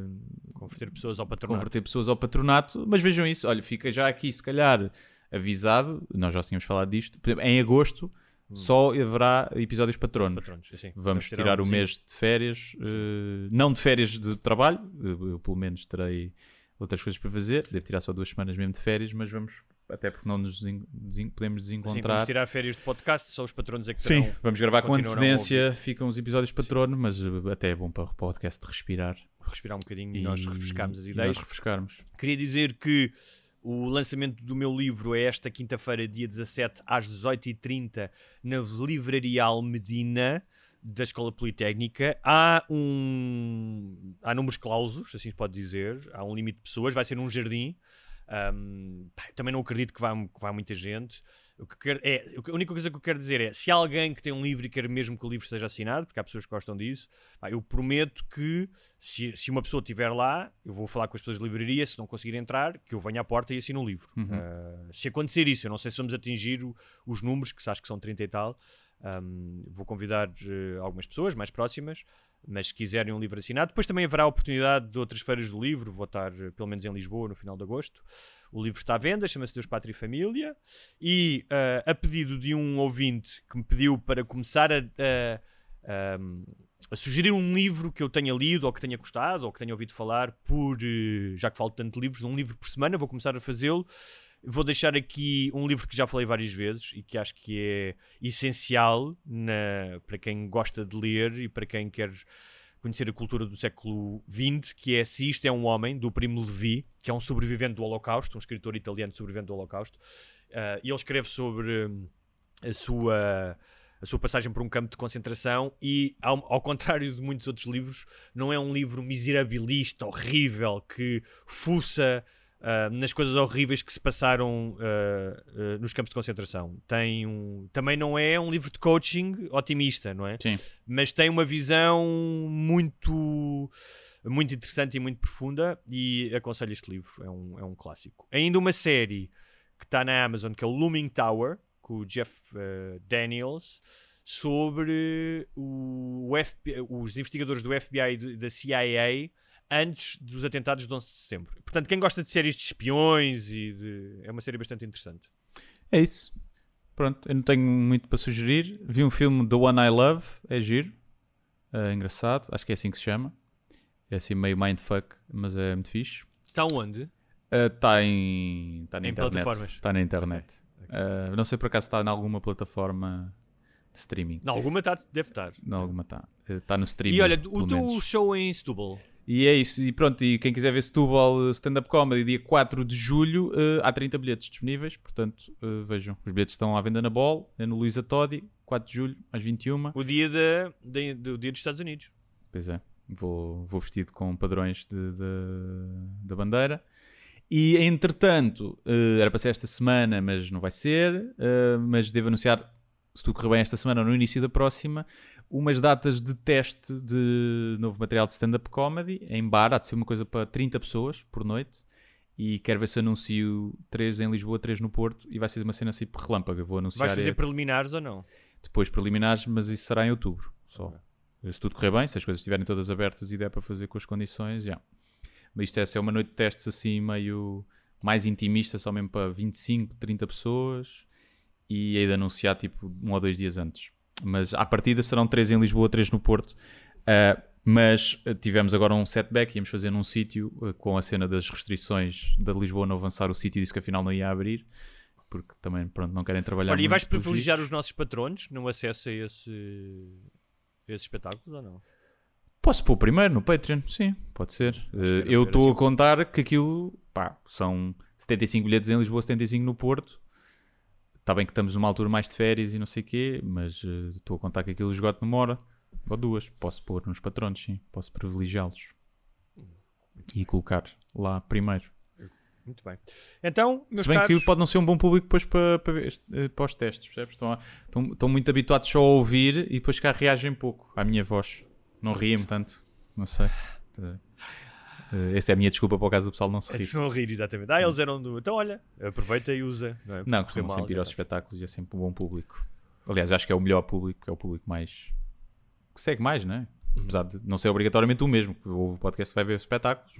Converter pessoas ao patronato. converter pessoas ao patronato. Mas vejam isso. Olha, fica já aqui, se calhar, avisado. Nós já tínhamos falado disto. Exemplo, em agosto só haverá episódios patronos. Patronos, assim. Vamos Vamos tirar o sim. mês de férias, eh, não de férias de trabalho, eu, eu pelo menos terei outras coisas para fazer, devo tirar só duas semanas mesmo de férias, mas vamos, até porque não nos desen- desen- podemos Sim, vamos desencontrar. tirar férias de podcast, só os patronos é que Sim, terão- vamos gravar com antecedência, ficam os episódios patrono, mas eh, até é bom para o podcast respirar respirar um bocadinho e, nós refrescarmos as e ideias. nós refrescarmos. Queria dizer que o lançamento do meu livro é esta quinta-feira, dia 17, às 18h30, na Livraria Almedina da Escola Politécnica. Há um. Há números clausos, assim se pode dizer. Há um limite de pessoas, vai ser num jardim. Pá, também não acredito que vá, que vá muita gente. O que quero, é, o a única coisa que eu quero dizer é: se há alguém que tem um livro e quer mesmo que o livro seja assinado, porque há pessoas que gostam disso, pá, eu prometo que se, se uma pessoa estiver lá, eu vou falar com as pessoas de livraria, se não conseguir entrar, que eu venha à porta e assine um livro. Ah, se acontecer isso, eu não sei se vamos atingir o- os números, que acho que são 30 e tal. ahm, vou convidar eh, algumas pessoas mais próximas, mas se quiserem um livro assinado, depois também haverá a oportunidade de outras feiras do livro. Vou estar eh, pelo menos em Lisboa no final de agosto. O livro está à venda, chama-se Deus, Pátria e Família. E ah, a pedido de um ouvinte que me pediu para começar a, a- a sugerir um livro que eu tenha lido, ou que tenha gostado, ou que tenha ouvido falar, por eh, já que falo tanto de livros, um livro por semana, vou começar a fazê-lo. Vou deixar aqui um livro que já falei várias vezes e que acho que é essencial na, para quem gosta de ler e para quem quer conhecer a cultura do século XX, que é Se Isto é um Homem, do Primo Levi, que é um sobrevivente do Holocausto, um escritor italiano sobrevivente do Holocausto. Uh, e ele escreve sobre hum, a sua a sua passagem por um campo de concentração e, ao, ao, contrário de muitos outros livros, não é um livro miserabilista, horrível, que fuça uh, nas coisas horríveis que se passaram uh, nos campos de concentração. Tem um, também não é um livro de coaching otimista, não é? Sim. Mas tem uma visão muito muito interessante e muito profunda e aconselho este livro, é um, é um clássico. Ainda uma série que está na Amazon que é o Looming Tower, com o Jeff uh, Daniels sobre o, o FBI, os investigadores do FBI e da CIA antes dos atentados de 11 de setembro. Portanto, quem gosta de séries de espiões e de... é uma série bastante interessante. É isso. Pronto, eu não tenho muito para sugerir. Vi um filme The One I Love, é giro, é engraçado, acho que é assim que se chama. É assim meio mindfuck, mas é muito fixe. Está onde? Está uh, em, tá na em internet. plataformas. Está na internet. Uh, não sei por acaso está em alguma plataforma de streaming. Em alguma tá, deve estar. Em alguma está. Está no streaming. E olha, o teu show em Setúbal. E é isso. E pronto, e quem quiser ver Setúbal Stand-Up Comedy dia 4 de julho, uh, há 30 bilhetes disponíveis. Portanto, uh, vejam. Os bilhetes estão à venda na Ball, é no Luísa Todi, 4 de julho, às 21. O dia, de, de, do dia dos Estados Unidos. Pois é. Vou, vou vestido com padrões de, de, da bandeira. E entretanto, uh, era para ser esta semana, mas não vai ser. Mas devo anunciar, se tudo correr bem esta semana ou no início da próxima, umas datas de teste de novo material de stand-up comedy em bar. Há de ser uma coisa para 30 pessoas por noite. E quero ver se anuncio 3 em Lisboa, 3 no Porto. E vai ser uma cena assim por relâmpago. Vou anunciar. Vais fazer preliminares ou não? Depois preliminares, mas isso será em outubro só. Se tudo correr bem, se as coisas estiverem todas abertas e der para fazer com as condições, já. Yeah. Mas isto é, é uma noite de testes assim meio mais intimista, só mesmo para 25, 30 pessoas e hei de anunciar tipo um ou dois dias antes. Mas à partida serão três em Lisboa, três no Porto. Uh, mas tivemos agora um setback, íamos fazer num sítio uh, com a cena das restrições da Lisboa não avançar o sítio disse que afinal não ia abrir porque também pronto, não querem trabalhar Olha, e vais privilegiar os nossos patronos no acesso a, esse, a esses espetáculos ou não? Posso pôr primeiro no Patreon, sim, pode ser. Uh, eu estou assim. a contar que aquilo, pá, são 75 bilhetes em Lisboa, 75 no Porto. Está bem que estamos numa altura mais de férias e não sei o quê, mas estou uh, a contar que aquilo esgoto numa hora ou duas. Posso pôr nos patronos, sim, posso privilegiá-los e colocar lá primeiro. Muito bem. Então, Se bem caros... que pode não ser um bom público depois para, para, eh, para os testes, percebes? Estão, estão, estão muito habituados só a ouvir e depois cá reagem pouco à minha voz. Não riem tanto. Não sei. Uh, essa é a minha desculpa para o caso do pessoal não se rir. Não rir, exatamente. Ah, eles eram do. Então, olha, aproveita e usa. Não, é? não costumam sempre ir aos espetáculos e é sempre um bom público. Aliás, acho que é o melhor público, é o público mais. que segue mais, não é? Apesar de não ser obrigatoriamente o mesmo. O podcast vai ver espetáculos.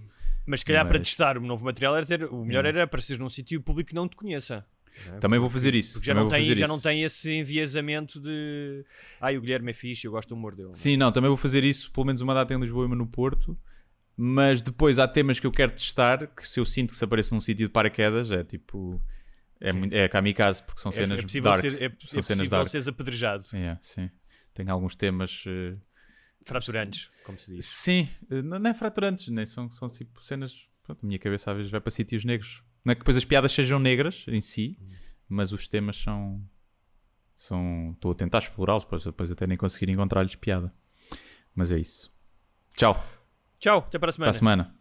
Mas se calhar mas... para testar o novo material era ter. O melhor hum. era aparecer num sítio e o público não te conheça. É? Também vou fazer isso. Porque já, não tem, já não tem esse enviesamento de. Ai, o Guilherme é fixe, eu gosto do humor dele. Sim, não, também vou fazer isso, pelo menos uma data em Lisboa e uma no Porto. Mas depois há temas que eu quero testar que se eu sinto que se apareça num sítio de paraquedas é tipo. É, muito, é kamikaze, porque são é, cenas é possível dark. Ser, é, são é cenas dark. seres apedrejado. É, sim. Tenho alguns temas. Uh... Fraturantes, como se diz. Sim, eh, não, não é fraturantes, nem são, são tipo cenas. Pronto, a minha cabeça às vezes vai para sítios negros. Não é que depois as piadas sejam negras em si, mas os temas são. são Estou a tentar explorá-los, depois, depois até nem conseguir encontrar-lhes piada. Mas é isso. Tchau. Tchau, até para a semana. Para a semana.